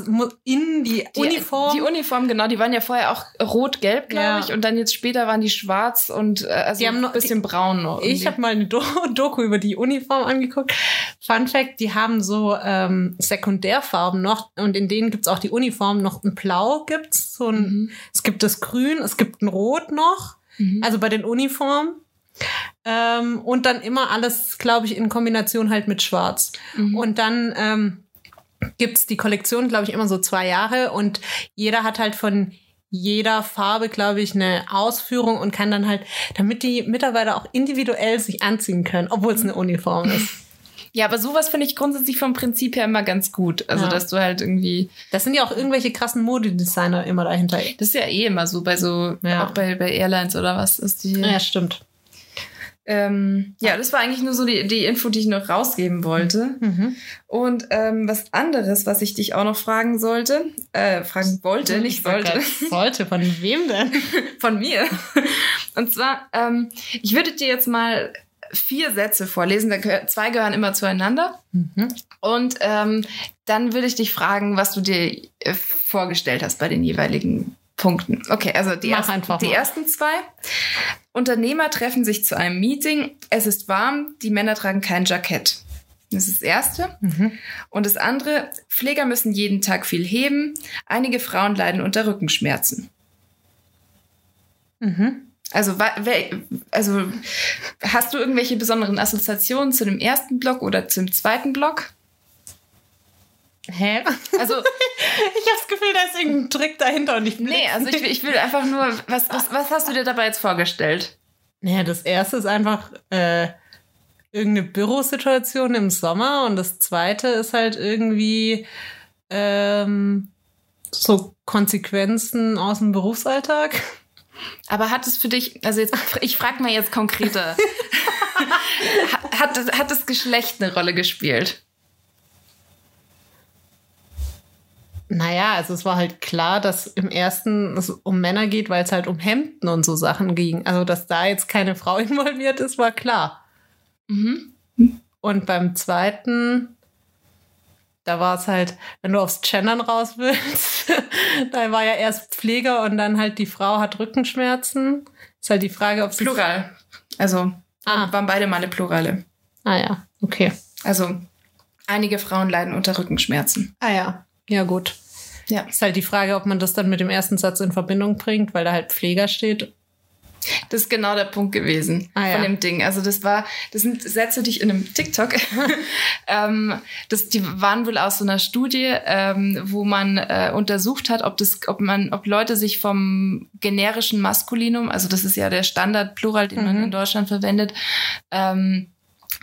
in die, die Uniform. Die Uniform, genau, die waren ja vorher auch rot-gelb, glaube Ja. ich, und dann jetzt später waren die schwarz und äh, also Die haben noch- ein bisschen braun noch. ich irgendwie. habe mal eine Do (laughs) Doku über die Uniform angeguckt. Fun Fact, die haben so ähm, Sekundärfarben noch und in denen gibt's auch die Uniform. Noch ein Blau gibt's, so ein, Mhm. es gibt das Grün, es gibt ein Rot noch, Mhm. also bei den Uniformen. Ähm, und dann immer alles, glaube ich, in Kombination halt mit Schwarz. Mhm. Und dann ähm, gibt's die Kollektion, glaube ich, immer so zwei Jahre und jeder hat halt von jeder Farbe, glaube ich, eine Ausführung und kann dann halt, damit die Mitarbeiter auch individuell sich anziehen können, obwohl es eine Uniform ist. (laughs) Ja, aber sowas finde ich grundsätzlich vom Prinzip her immer ganz gut. Also, Ja. dass du halt irgendwie, Das sind ja auch irgendwelche krassen Modedesigner immer dahinter. das ist ja eh immer so bei so, Ja. auch bei, bei Airlines oder was ist die. Ja, stimmt. Ähm, ja, das war eigentlich nur so die, die Info, die ich noch rausgeben wollte. Mhm. Und ähm, was anderes, was ich dich auch noch fragen sollte, äh, fragen wollte, nicht sollte, Sollte, von wem denn? (laughs) von mir. Und zwar, ähm, ich würde dir jetzt mal vier Sätze vorlesen, zwei gehören immer zueinander. Mhm. Und ähm, dann würde ich dich fragen, was du dir äh, vorgestellt hast bei den jeweiligen Punkten. Okay, also die, ersten, die ersten zwei. Unternehmer treffen sich zu einem Meeting. Es ist warm, die Männer tragen kein Jackett. Das ist das erste. Mhm. Und das andere, Pfleger müssen jeden Tag viel heben. Einige Frauen leiden unter Rückenschmerzen. Mhm. Also, also hast du irgendwelche besonderen Assoziationen zu dem ersten Block oder zum zweiten Block? Hä? Also, (laughs) Ich habe das Gefühl, da ist irgendein Trick dahinter und ich nee, also ich, will- ich will einfach nur, was, was, was hast du dir dabei jetzt vorgestellt? Naja, das erste ist einfach äh, irgendeine Bürosituation im Sommer und das zweite ist halt irgendwie ähm, so Konsequenzen aus dem Berufsalltag. Aber hat es für dich, also jetzt, ich frage mal jetzt konkreter, (laughs) Ha- hat, das- hat das Geschlecht eine Rolle gespielt? Naja, also es war halt klar, dass im ersten es um Männer geht, weil es halt um Hemden und so Sachen ging. Also, dass da jetzt keine Frau (laughs) involviert ist, war klar. Mhm. Und beim zweiten, da war es halt, wenn du aufs Gendern raus willst, (laughs) da war ja erst Pfleger und dann halt die Frau hat Rückenschmerzen. Ist halt die Frage, ob sie. Plural. Also Ah. waren beide Male Plurale. Ah ja, okay. Also einige Frauen leiden unter Rückenschmerzen. Ah ja, ja gut. Ja. Ist halt die Frage, ob man das dann mit dem ersten Satz in Verbindung bringt, weil da halt Pfleger steht. Das ist genau der Punkt gewesen Ah, ja. von dem Ding. Also das war, das sind Sätze, die ich in einem TikTok, (laughs) ähm, das, die waren wohl aus so einer Studie, ähm, wo man äh, untersucht hat, ob das, ob man, ob Leute sich vom generischen Maskulinum, also das ist ja der Standardplural, den man Mhm. in Deutschland verwendet, ähm,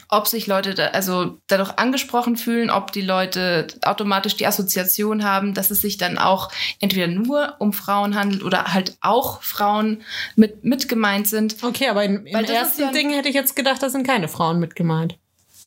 ob sich Leute da, also dadurch angesprochen fühlen, ob die Leute automatisch die Assoziation haben, dass es sich dann auch entweder nur um Frauen handelt oder halt auch Frauen mit, mit gemeint sind. Okay, aber im, im ersten ja Ding hätte ich jetzt gedacht, da sind keine Frauen mit gemeint.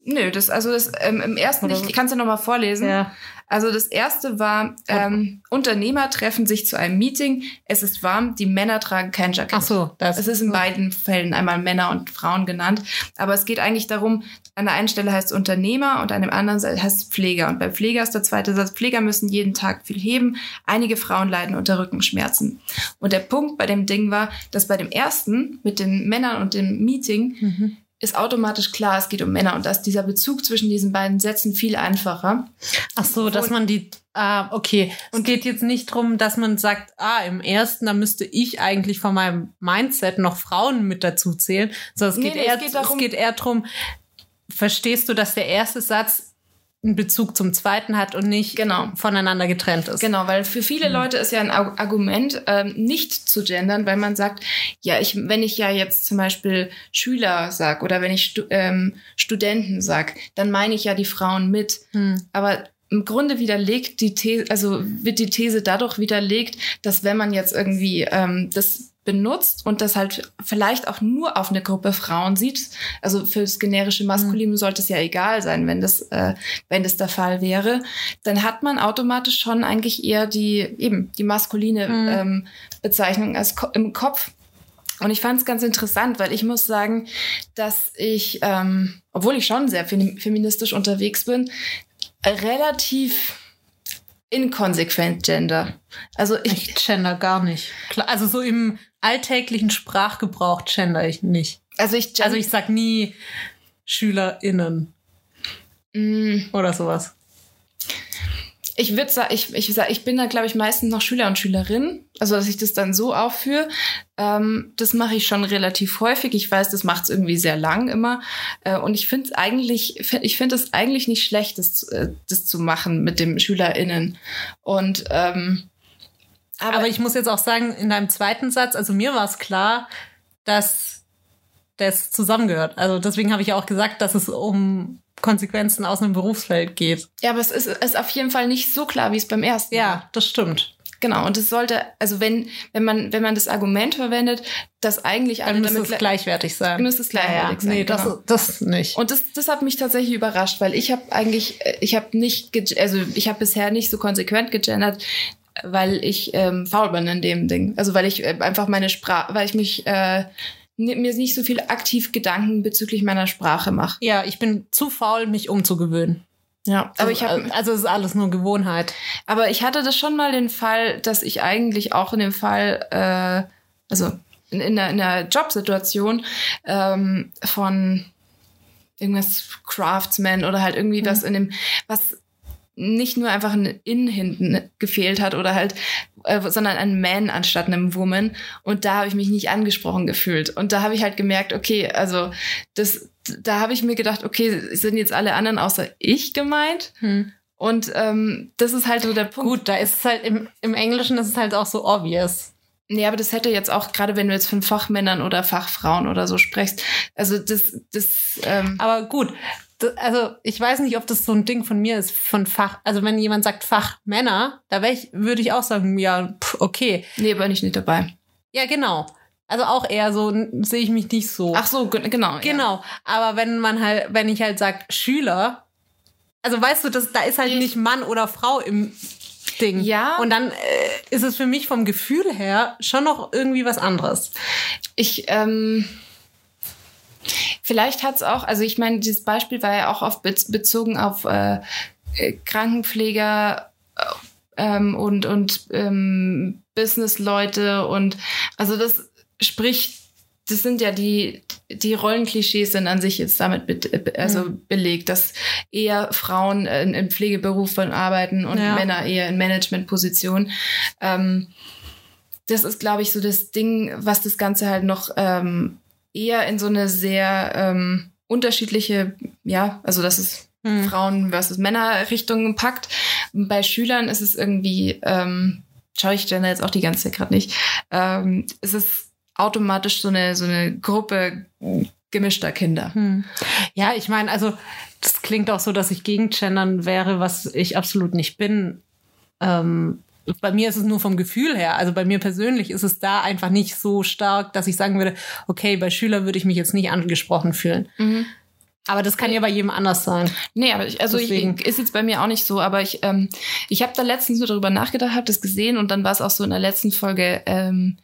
Nö, das, also das, ähm, im ersten, Oder- ich, ich kann es ja nochmal vorlesen. Ja. Also das erste war, ähm, Unternehmer treffen sich zu einem Meeting. Es ist warm, die Männer tragen kein Jackett. Ach so, das. Es ist in beiden Fällen einmal Männer und Frauen genannt. Aber es geht eigentlich darum, an der einen Stelle heißt es Unternehmer und an dem anderen heißt es Pfleger. Und bei Pfleger ist der zweite Satz, Pfleger müssen jeden Tag viel heben. Einige Frauen leiden unter Rückenschmerzen. Und der Punkt bei dem Ding war, dass bei dem ersten mit den Männern und dem Meeting Mhm. Ist automatisch klar, es geht um Männer und dass dieser Bezug zwischen diesen beiden Sätzen viel einfacher. Ach so, dass man die. Ah, okay. Und geht jetzt nicht drum, dass man sagt, ah, im ersten, da müsste ich eigentlich von meinem Mindset noch Frauen mit dazu zählen. Sondern es Nee, geht, nee, eher, es geht darum- es geht eher drum, verstehst du, dass der erste Satz einen Bezug zum zweiten hat und nicht Genau. voneinander getrennt ist. Genau, weil für viele Mhm. Leute ist ja ein Ar- Argument, ähm, nicht zu gendern, weil man sagt, ja, ich, wenn ich ja jetzt zum Beispiel Schüler sag oder wenn ich Stu ähm, Studenten sag, dann meine ich ja die Frauen mit. Hm. Aber im Grunde widerlegt die These, also wird die These dadurch widerlegt, dass wenn man jetzt irgendwie ähm, das benutzt und das halt vielleicht auch nur auf eine Gruppe Frauen sieht, also für das generische Maskulinum sollte es ja egal sein, wenn das, äh, wenn das der Fall wäre, dann hat man automatisch schon eigentlich eher die eben die maskuline Mhm. ähm, Bezeichnung als Ko im Kopf. Und ich fand es ganz interessant, weil ich muss sagen, dass ich, ähm, obwohl ich schon sehr fem- feministisch unterwegs bin, relativ inkonsequent gender. Also ich, Ich gender gar nicht. Also so im alltäglichen Sprachgebrauch gender ich nicht. also ich, gen- Also ich sag nie SchülerInnen Mm, oder sowas. ich würde sagen, ich, ich, sag, ich bin da, glaube ich, meistens noch Schüler und Schülerin. Also, dass ich das dann so aufführe. Ähm, das mache ich schon relativ häufig. Ich weiß, das macht es irgendwie sehr lang immer. Äh, und ich finde es eigentlich, ich finde es eigentlich nicht schlecht, das, äh, das zu machen mit dem SchülerInnen. Und ähm, aber, Aber ich muss jetzt auch sagen, in deinem zweiten Satz, also mir war es klar, dass das zusammengehört. Also deswegen habe ich auch gesagt, dass es um Konsequenzen aus einem Berufsfeld geht. ja, aber es ist, ist auf jeden Fall nicht so klar, wie es beim ersten war. Ja, das stimmt. Genau, und es sollte, also wenn, wenn man, wenn man das Argument verwendet, dass eigentlich alle Dann müsste damit es gle- gleichwertig sein. müsste es gleichwertig sein, Nee, genau. das, das nicht. Und das, das hat mich tatsächlich überrascht, weil ich habe eigentlich, äh, ich habe nicht, also ich habe bisher nicht so konsequent gegendert, weil ich ähm, faul bin in dem Ding. Also weil ich äh, einfach meine Sprache, weil ich mich äh, mir nicht so viel aktiv Gedanken bezüglich meiner Sprache mache. ja, ich bin zu faul, mich umzugewöhnen. Ja, aber ich habe, also es ist alles nur Gewohnheit. aber ich hatte das schon mal den Fall, dass ich eigentlich auch in dem Fall, äh, also in, in, einer, in einer Jobsituation ähm, von irgendwas Craftsman oder halt irgendwie was in dem, was nicht nur einfach ein In hinten gefehlt hat oder halt, äh, sondern ein Man anstatt einem Woman. Und da habe ich mich nicht angesprochen gefühlt. Und da habe ich halt gemerkt, okay, also das, da habe ich mir gedacht, okay, sind jetzt alle anderen außer ich gemeint? Und ähm, das ist halt so der Punkt. Gut, da ist es halt im, im Englischen ist es halt auch so obvious. Nee, aber das hätte jetzt auch, gerade wenn du jetzt von Fachmännern oder Fachfrauen oder so sprichst, also das, das, ähm, Aber gut, also ich weiß nicht, ob das so ein Ding von mir ist, von Fach. Also wenn jemand sagt Fachmänner, da ich, würde ich auch sagen, ja, pff, okay. nee, bin ich nicht dabei. Ja, genau. Also auch eher so sehe ich mich nicht so. Ach so, ge- genau. Ja. Genau, aber wenn man halt, wenn ich halt sag Schüler, also weißt du, das, da ist halt Ich- nicht Mann oder Frau im Ding. Ja. Und dann äh, ist es für mich vom Gefühl her schon noch irgendwie was anderes. Ich, ähm, vielleicht hat's auch, also ich meine, dieses Beispiel war ja auch oft bez bezogen auf äh, äh, Krankenpfleger äh, ähm, und, und ähm, Businessleute und also das spricht, das sind ja die, die Rollenklischees sind an sich jetzt damit be also belegt, dass eher Frauen in, in Pflegeberufen arbeiten und Ja. Männer eher in Managementpositionen. Ähm, das ist, glaube ich, so das Ding, was das Ganze halt noch ähm, eher in so eine sehr ähm, unterschiedliche, ja, also dass es Hm. Frauen versus Männer Richtungen packt. Bei Schülern ist es irgendwie, ähm, schaue ich gender jetzt auch die ganze Zeit gerade nicht, ähm, es ist automatisch so eine, so eine Gruppe gemischter Kinder. Hm. Ja, ich meine, also das klingt auch so, dass ich gegen Gendern wäre, was ich absolut nicht bin. Ähm, bei mir ist es nur vom Gefühl her. Also bei mir persönlich ist es da einfach nicht so stark, dass ich sagen würde, okay, bei Schüler würde ich mich jetzt nicht angesprochen fühlen. Aber das kann ja bei jedem anders sein. Nee, aber ich, also Deswegen. ich, ist jetzt bei mir auch nicht so, aber ich, ähm, ich habe da letztens so darüber nachgedacht, habe das gesehen und dann war es auch so in der letzten Folge ähm,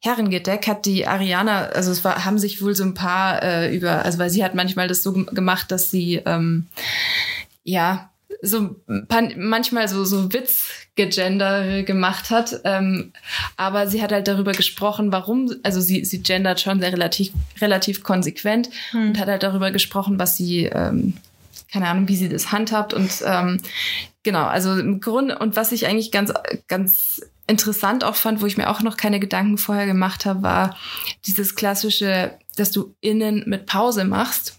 Herrengedeck hat die Ariana, also es war, haben sich wohl so ein paar äh, über, also weil sie hat manchmal das so gem- gemacht, dass sie ähm, ja so manchmal so so Witzgegender gemacht hat, ähm, aber sie hat halt darüber gesprochen, warum, also sie sie gendert schon sehr relativ relativ konsequent und hat halt darüber gesprochen, was sie ähm, keine Ahnung, wie sie das handhabt und ähm, genau, also im Grunde und was ich eigentlich ganz ganz interessant auch fand, wo ich mir auch noch keine Gedanken vorher gemacht habe, war dieses klassische, dass du innen mit Pause machst.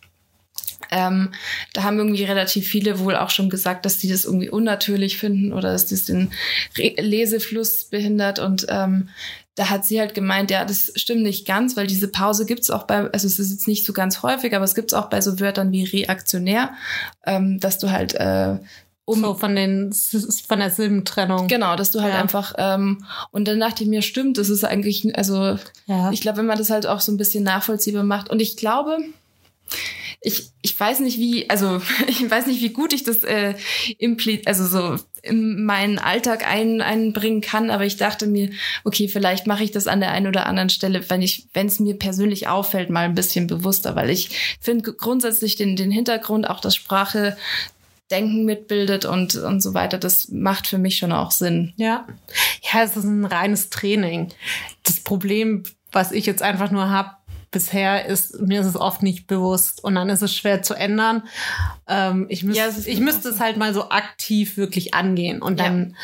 Ähm, da haben irgendwie relativ viele wohl auch schon gesagt, dass die das irgendwie unnatürlich finden oder dass das den Re Lesefluss behindert. Und ähm, da hat sie halt gemeint, ja, das stimmt nicht ganz, weil diese Pause gibt's auch bei, also es ist jetzt nicht so ganz häufig, aber es gibt's auch bei so Wörtern wie reaktionär, ähm, dass du halt äh, um so von den von der Silbentrennung. Genau, dass du halt Ja. einfach ähm, und dann dachte ich mir, stimmt, das ist eigentlich, also Ja. ich glaube, wenn man das halt auch so ein bisschen nachvollziehbar macht und ich glaube, ich, ich weiß nicht wie, also (laughs) ich weiß nicht, wie gut ich das äh, impli also so in meinen Alltag ein, einbringen kann, aber ich dachte mir, okay, vielleicht mache ich das an der einen oder anderen Stelle, wenn ich, wenn es mir persönlich auffällt, mal ein bisschen bewusster, weil ich finde grundsätzlich den, den Hintergrund, auch das Sprache Denken mitbildet und, und so weiter, das macht für mich schon auch Sinn. Ja. Ja, es ist ein reines Training. Das Problem, was ich jetzt einfach nur habe bisher, ist, mir ist es oft nicht bewusst und dann ist es schwer zu ändern. Ähm, ich müß, Ja, ich müsste es halt mal so aktiv wirklich angehen und Ja. dann,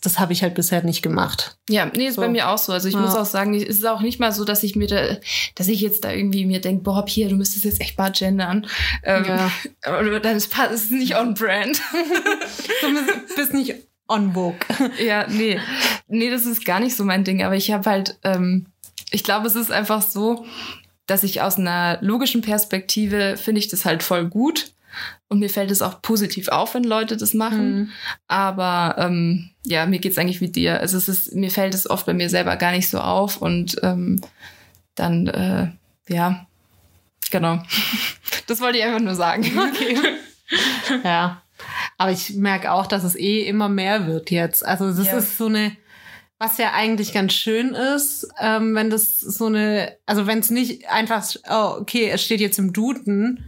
das habe ich halt bisher nicht gemacht. Ja, nee, ist So. bei mir auch so. Also ich Ja. muss auch sagen, es ist auch nicht mal so, dass ich mir da, dass ich jetzt da irgendwie mir denke, boah, hier, du müsstest jetzt echt mal gendern. Ähm, Ja. (laughs) Dann ist nicht on brand. (laughs) Du bist nicht on vogue. ja, nee. Nee, das ist gar nicht so mein Ding. Aber ich habe halt, ähm, ich glaube, es ist einfach so, dass ich aus einer logischen Perspektive finde ich das halt voll gut. Und mir fällt es auch positiv auf, wenn Leute das machen. Mhm. Aber ähm, ja, mir geht's eigentlich wie dir. Also es ist, mir fällt es oft bei mir selber gar nicht so auf und ähm, dann, äh, ja, genau. (laughs) Das wollte ich einfach nur sagen. (laughs) Okay. Ja. Aber ich merke auch, dass es eh immer mehr wird jetzt. Also das Ja. ist so eine, was ja eigentlich ganz schön ist, ähm, wenn das so eine, also wenn es nicht einfach, oh, okay, es steht jetzt im Duden,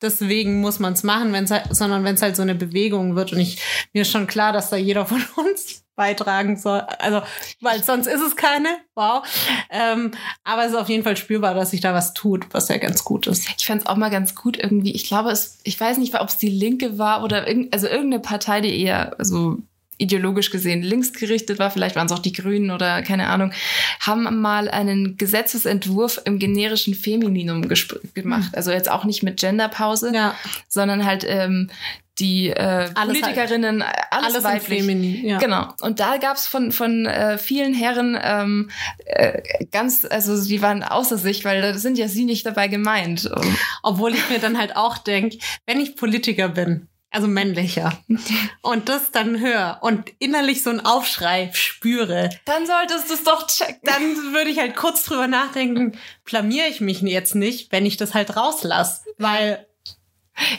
deswegen muss man es machen, wenn's halt, sondern wenn es halt so eine Bewegung wird. Und ich mir ist schon klar, dass da jeder von (laughs) uns beitragen soll. Also, weil sonst ist es keine. Wow. Ähm, aber es ist auf jeden Fall spürbar, dass sich da was tut, was ja ganz gut ist. Ich fand es auch mal ganz gut irgendwie. Ich glaube, es, ich weiß nicht, ob es die Linke war oder irgend, also irgendeine Partei, die eher so ideologisch gesehen linksgerichtet war, vielleicht waren es auch die Grünen oder keine Ahnung, haben mal einen Gesetzesentwurf im generischen Femininum gemacht. Also jetzt auch nicht mit Genderpause, Ja. sondern halt ähm, die äh, Alles Politikerinnen, alles, Alles im weiblich. Feminin. Ja. Genau. Und da gab's von, von äh, vielen Herren ähm, äh, ganz, also die waren außer sich, weil da sind ja sie nicht dabei gemeint. Und, Obwohl ich mir dann halt auch denk, wenn ich Politiker bin, also männlicher, (laughs) und das dann höre und innerlich so einen Aufschrei spüre, Dann solltest du es doch checken. dann würde ich halt kurz drüber nachdenken, blamier ich mich jetzt nicht, wenn ich das halt rauslasse. Weil,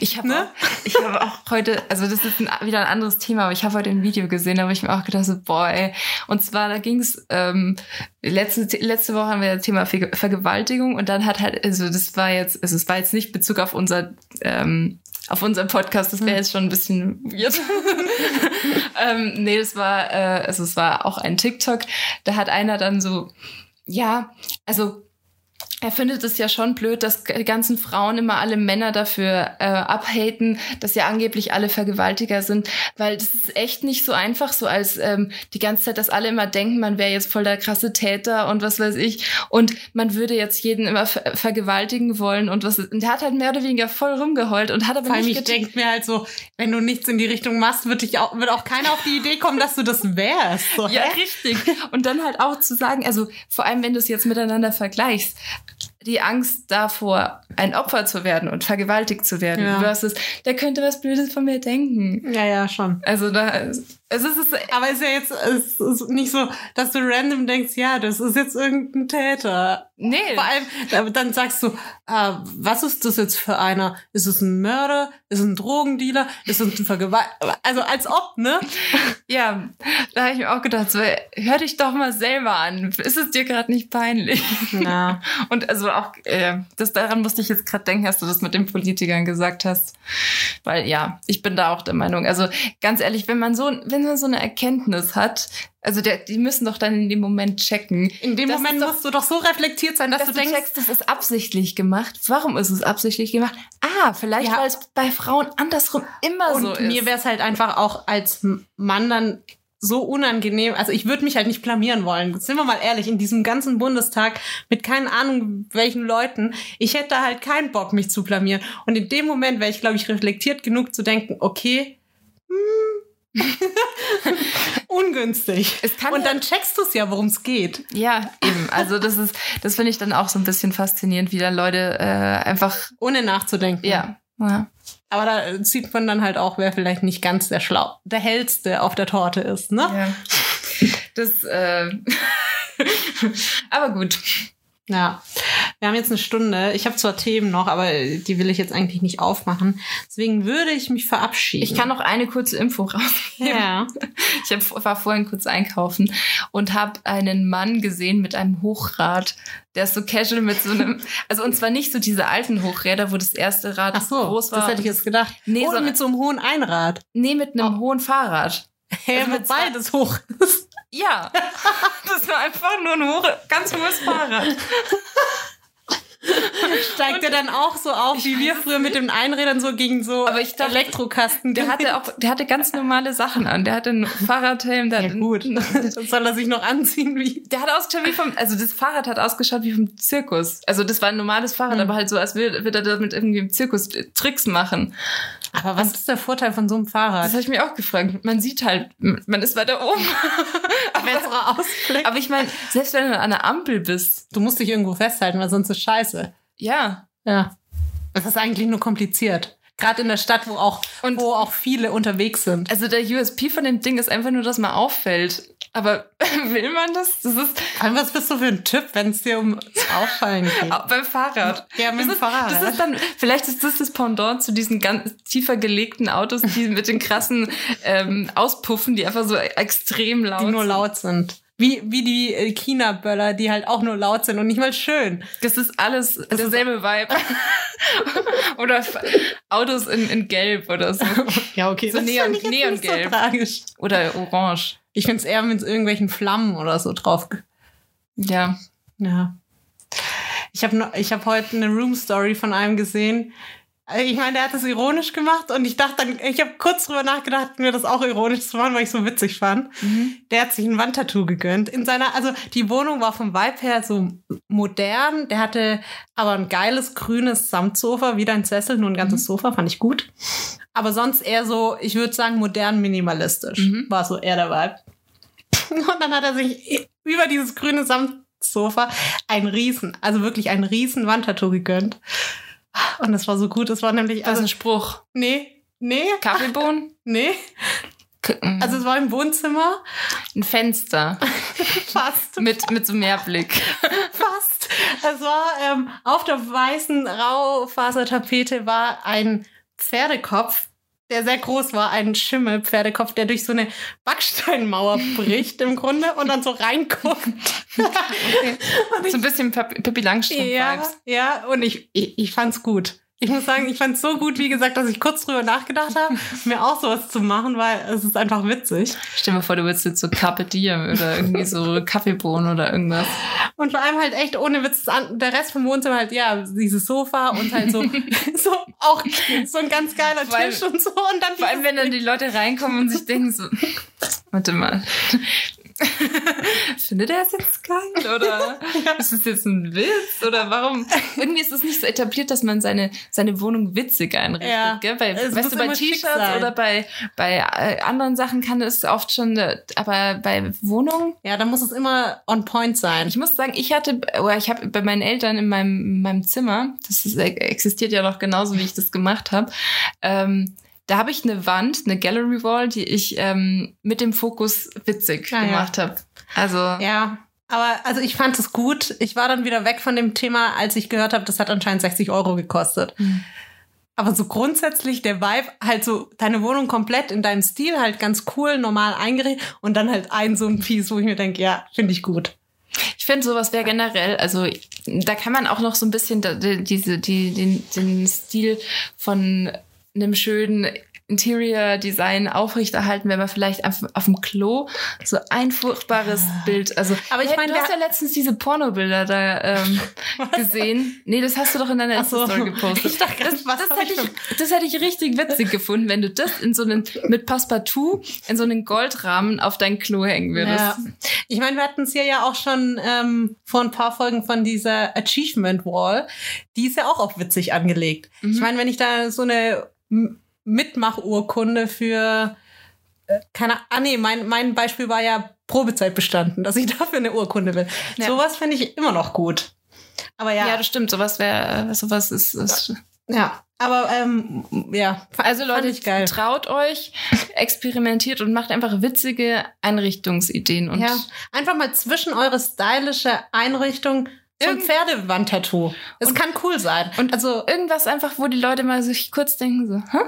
Ich habe Ne? auch, ich habe auch heute, also das ist ein, wieder ein anderes Thema, aber ich habe heute ein Video gesehen, da habe ich mir auch gedacht, so, boah, ey. Und zwar, da ging es, ähm, letzte, letzte Woche haben wir das Thema Ver Vergewaltigung und dann hat halt, also das war jetzt, also es war jetzt nicht Bezug auf unser, ähm, auf unseren Podcast, das wäre jetzt schon ein bisschen weird. (laughs) ähm, nee, das war, äh, also es war auch ein TikTok, da hat einer dann so, ja, also er findet es ja schon blöd, dass die ganzen Frauen immer alle Männer dafür äh, abhaten, dass ja angeblich alle Vergewaltiger sind, weil das ist echt nicht so einfach, so als ähm, die ganze Zeit, dass alle immer denken, man wäre jetzt voll der krasse Täter und was weiß ich und man würde jetzt jeden immer ver vergewaltigen wollen und was und der hat halt mehr oder weniger voll rumgeheult und hat aber vor allem, nicht ich denke mir halt so, wenn du nichts in die Richtung machst, wird, dich auch, wird auch keiner auf die Idee kommen, dass du das wärst. So, Ja, hä? richtig. Und dann halt auch zu sagen, also vor allem, wenn du es jetzt miteinander vergleichst, die Angst davor, ein Opfer zu werden und vergewaltigt zu werden, Ja. versus, der könnte was Blödes von mir denken. ja, ja, schon. Also da, es ist, es ist Aber ist ja jetzt es ist nicht so, dass du random denkst, ja, das ist jetzt irgendein Täter. nee, Vor allem, da- dann sagst du, ah, was ist das jetzt für einer? Ist es ein Mörder? Ist es ein Drogendealer? Ist es ein Vergewaltiger? Also als ob, ne? (laughs) ja, da habe ich mir auch gedacht, so, hör dich doch mal selber an. Ist es dir gerade nicht peinlich? Ja. (laughs) Und also auch, äh, das daran musste ich jetzt gerade denken, als du das mit den Politikern gesagt hast. Weil ja, ich bin da auch der Meinung. Also ganz ehrlich, wenn man so, wenn man so eine Erkenntnis hat, also der, die müssen doch dann in dem Moment checken. In dem Das Moment doch- musst du doch so reflektiert sein, dass, Dass du du denkst, checkst, das ist absichtlich gemacht. Warum ist es absichtlich gemacht? Ah, vielleicht Ja. weil es bei Frauen andersrum immer und so ist. mir wäre es halt einfach auch als Mann dann so unangenehm. Also ich würde mich halt nicht blamieren wollen. Sind wir mal ehrlich, in diesem ganzen Bundestag mit keine Ahnung welchen Leuten, ich hätte halt keinen Bock, mich zu blamieren. Und in dem Moment wäre ich, glaube ich, reflektiert genug zu denken, okay, hm, (laughs) ungünstig. Es kann Und dann checkst du es ja, worum es geht. ja, eben. Also das ist, das finde ich dann auch so ein bisschen faszinierend, wie da Leute äh, einfach, Ohne nachzudenken. ja, ja. Aber da sieht man dann halt auch, wer vielleicht nicht ganz der schlau, der hellste auf der Torte ist, ne? Ja. Das, äh, (laughs) aber gut. Ja, wir haben jetzt eine Stunde. Ich habe zwar Themen noch, aber die will ich jetzt eigentlich nicht aufmachen. Deswegen würde ich mich verabschieden. Ich kann noch eine kurze Info rausgeben. Ja. (laughs) Ich hab, war vorhin kurz einkaufen und habe einen Mann gesehen mit einem Hochrad. Der ist so casual mit so einem, also und zwar nicht so diese alten Hochräder, wo das erste Rad Ach so, groß war. das hätte ich jetzt gedacht. Nee, Oder so- mit so einem hohen Einrad. Nee, mit einem hohen Fahrrad. (laughs) Hä, Also mit beides hoch. Ja, (laughs) das war einfach nur ein hohe, ganz hohes Fahrrad. (laughs) Steigt er dann auch so auf, wie wir früher mit den Einrädern so gegen so Aber ich dachte- Elektrokasten. Der hatte auch, der hatte ganz normale Sachen an. Der hatte einen (laughs) Fahrradhelm, der ja, gut. (laughs) Dann soll er sich noch anziehen wie. Der hat ausgeschaut wie vom, also das Fahrrad hat ausgeschaut wie vom Zirkus. Also das war ein normales Fahrrad, Hm. aber halt so, als würde, würde er damit irgendwie im Zirkus Tricks machen. Aber was ist der Vorteil von so einem Fahrrad? Das habe ich mir auch gefragt. Man sieht halt, man ist weiter oben. (laughs) Besserer Ausblick. aber ich meine, selbst wenn du an der Ampel bist, Du musst dich irgendwo festhalten, weil sonst ist scheiße. ja. Ja. Das ist eigentlich nur kompliziert. Gerade in der Stadt, wo auch, Und- wo auch viele unterwegs sind. Also der USP von dem Ding ist einfach nur, dass man auffällt. Aber (laughs) will man das? Das ist Vor allem, was bist du für ein Typ, wenn es dir ums Auffallen geht? auch beim Fahrrad. Ja, mit das dem ist, Fahrrad. Das ist dann, vielleicht ist das das Pendant zu diesen ganz tiefer gelegten Autos, die mit den krassen ähm, Auspuffen, die einfach so extrem laut die nur sind. laut sind. Wie, wie die äh, China-Böller, die halt auch nur laut sind und nicht mal schön. Das ist alles derselbe Vibe. (laughs) oder Autos in, in Gelb oder so. Ja, okay. So das Neon- ich jetzt nicht Neongelb. so tragisch. Oder Orange. Ich finde es eher mit irgendwelchen Flammen oder so drauf. Ja. Ja. Ich habe ich hab heute eine Room Story von einem gesehen. Äh, Ich meine, der hat das ironisch gemacht und ich dachte dann, ich habe kurz drüber nachgedacht, mir das auch ironisch zu machen, weil ich so witzig fand. Der hat sich ein Wandtattoo gegönnt. In seiner, also die Wohnung war vom Vibe her so modern. Der hatte aber ein geiles grünes Samtsofa, wieder ein Sessel, nur ein ganzes Sofa, fand ich gut. Aber sonst eher so, ich würde sagen, modern minimalistisch. Mhm. War so eher der Vibe. Und dann hat er sich über dieses grüne Samtsofa ein riesen, also wirklich ein riesen Wandtattoo gegönnt. Und das war so gut. Das war nämlich, Das ist also, ein Spruch. nee, Nee, Kaffeebohnen? (laughs) nee. Mm, Also es war im Wohnzimmer. ein Fenster (laughs) Fast. mit, mit so Mehrblick. (laughs) Fast. Es war ähm, auf der weißen Raufasertapete war ein Pferdekopf, der sehr groß war, ein Schimmelpferdekopf, der durch so eine Backsteinmauer (laughs) bricht im Grunde und dann so reinguckt. (laughs) So ein bisschen Pippi Pippi ja, Langstrumpf-Vibes. ja, und ich, ich, ich fand's gut. Ich muss sagen, ich fand's so gut, wie gesagt, dass ich kurz drüber nachgedacht habe, mir auch sowas zu machen, weil es ist einfach witzig. Stell dir vor, du willst jetzt so Carpe Diem oder irgendwie so Kaffeebohnen oder irgendwas. Und vor allem halt echt ohne Witz, der Rest vom Wohnzimmer halt, ja, dieses Sofa und halt so, (laughs) so auch so ein ganz geiler Vor allem- Tisch und so. Und dann Vor allem, wenn dann die Leute reinkommen und sich denken so, warte mal, (laughs) findet er es jetzt geil oder (laughs) ist es jetzt ein Witz oder warum? Irgendwie ist es nicht so etabliert, dass man seine, seine Wohnung witzig einrichtet, Ja, gell? Bei, es weißt du, bei T-Shirts oder bei, bei äh, anderen Sachen kann es oft schon, äh, aber bei Wohnungen Ja, da muss es immer on point sein. ich muss sagen, ich hatte, oder ich habe bei meinen Eltern in meinem, in meinem Zimmer, das ist, existiert ja noch genauso, wie ich das gemacht habe, ähm, da habe ich eine Wand, eine Gallery Wall, die ich ähm, mit dem Fokus witzig Ah, ja. gemacht habe. Also Ja, aber also ich fand es gut. Ich war dann wieder weg von dem Thema, als ich gehört habe, das hat anscheinend 60 Euro gekostet. Mhm. Aber so grundsätzlich der Vibe, halt so deine Wohnung komplett in deinem Stil, halt ganz cool, normal eingerichtet und dann halt ein so ein Piece, wo ich mir denke, ja, finde ich gut. ich finde, sowas wäre generell, also da kann man auch noch so ein bisschen da, die, diese, die, den, den Stil von einem schönen Interior Design aufrechterhalten, wenn man vielleicht auf, auf dem Klo so ein furchtbares Bild, also Aber ich Hey, meine, du hast ja letztens diese Pornobilder da ähm, (laughs) gesehen. Nee, das hast du doch in deiner so. Insta-Story (laughs) gepostet. Ich dachte das, was das, hätte ich ich, das hätte ich richtig witzig gefunden, wenn du das in so einen, mit Passepartout in so einen Goldrahmen auf dein Klo hängen würdest. Ja. Ich meine, wir hatten es hier ja auch schon ähm, vor ein paar Folgen von dieser Achievement Wall. Die ist ja auch auf witzig angelegt. Mhm. Ich meine, wenn ich da so eine Mitmachurkunde für äh, keine Ah, nee, mein, mein Beispiel war ja Probezeit bestanden, dass ich (laughs) dafür eine Urkunde will. Ja. Sowas finde ich immer noch gut. Aber ja, Ja, das stimmt. Sowas wäre, sowas ist, ist ja. Aber ähm, ja, Also Leute, traut euch, experimentiert und macht einfach witzige Einrichtungsideen. Und ja, einfach mal zwischen eure stylische Einrichtung so ein Pferdewandtattoo. Es kann cool sein. Und- also, irgendwas einfach, wo die Leute mal sich kurz denken so, hä?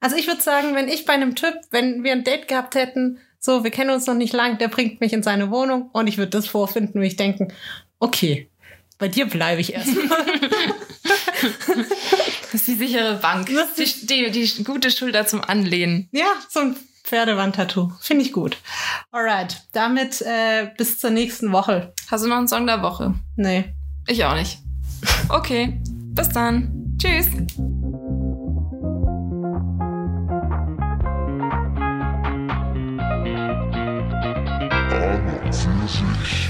also ich würde sagen, wenn ich bei einem Typ, wenn wir ein Date gehabt hätten, so, wir kennen uns noch nicht lang, der bringt mich in seine Wohnung und ich würde das vorfinden, wo ich denken, okay, bei dir bleibe ich erstmal. (laughs) Das ist die sichere Bank. Die, die, die gute Schulter zum Anlehnen. ja, so ein Pferdewandtattoo. Finde ich gut. Alright, damit äh, bis zur nächsten Woche. Hast du noch einen Song der Woche? Nee. Ich auch nicht. Okay, bis dann. Tschüss. Arme für sich.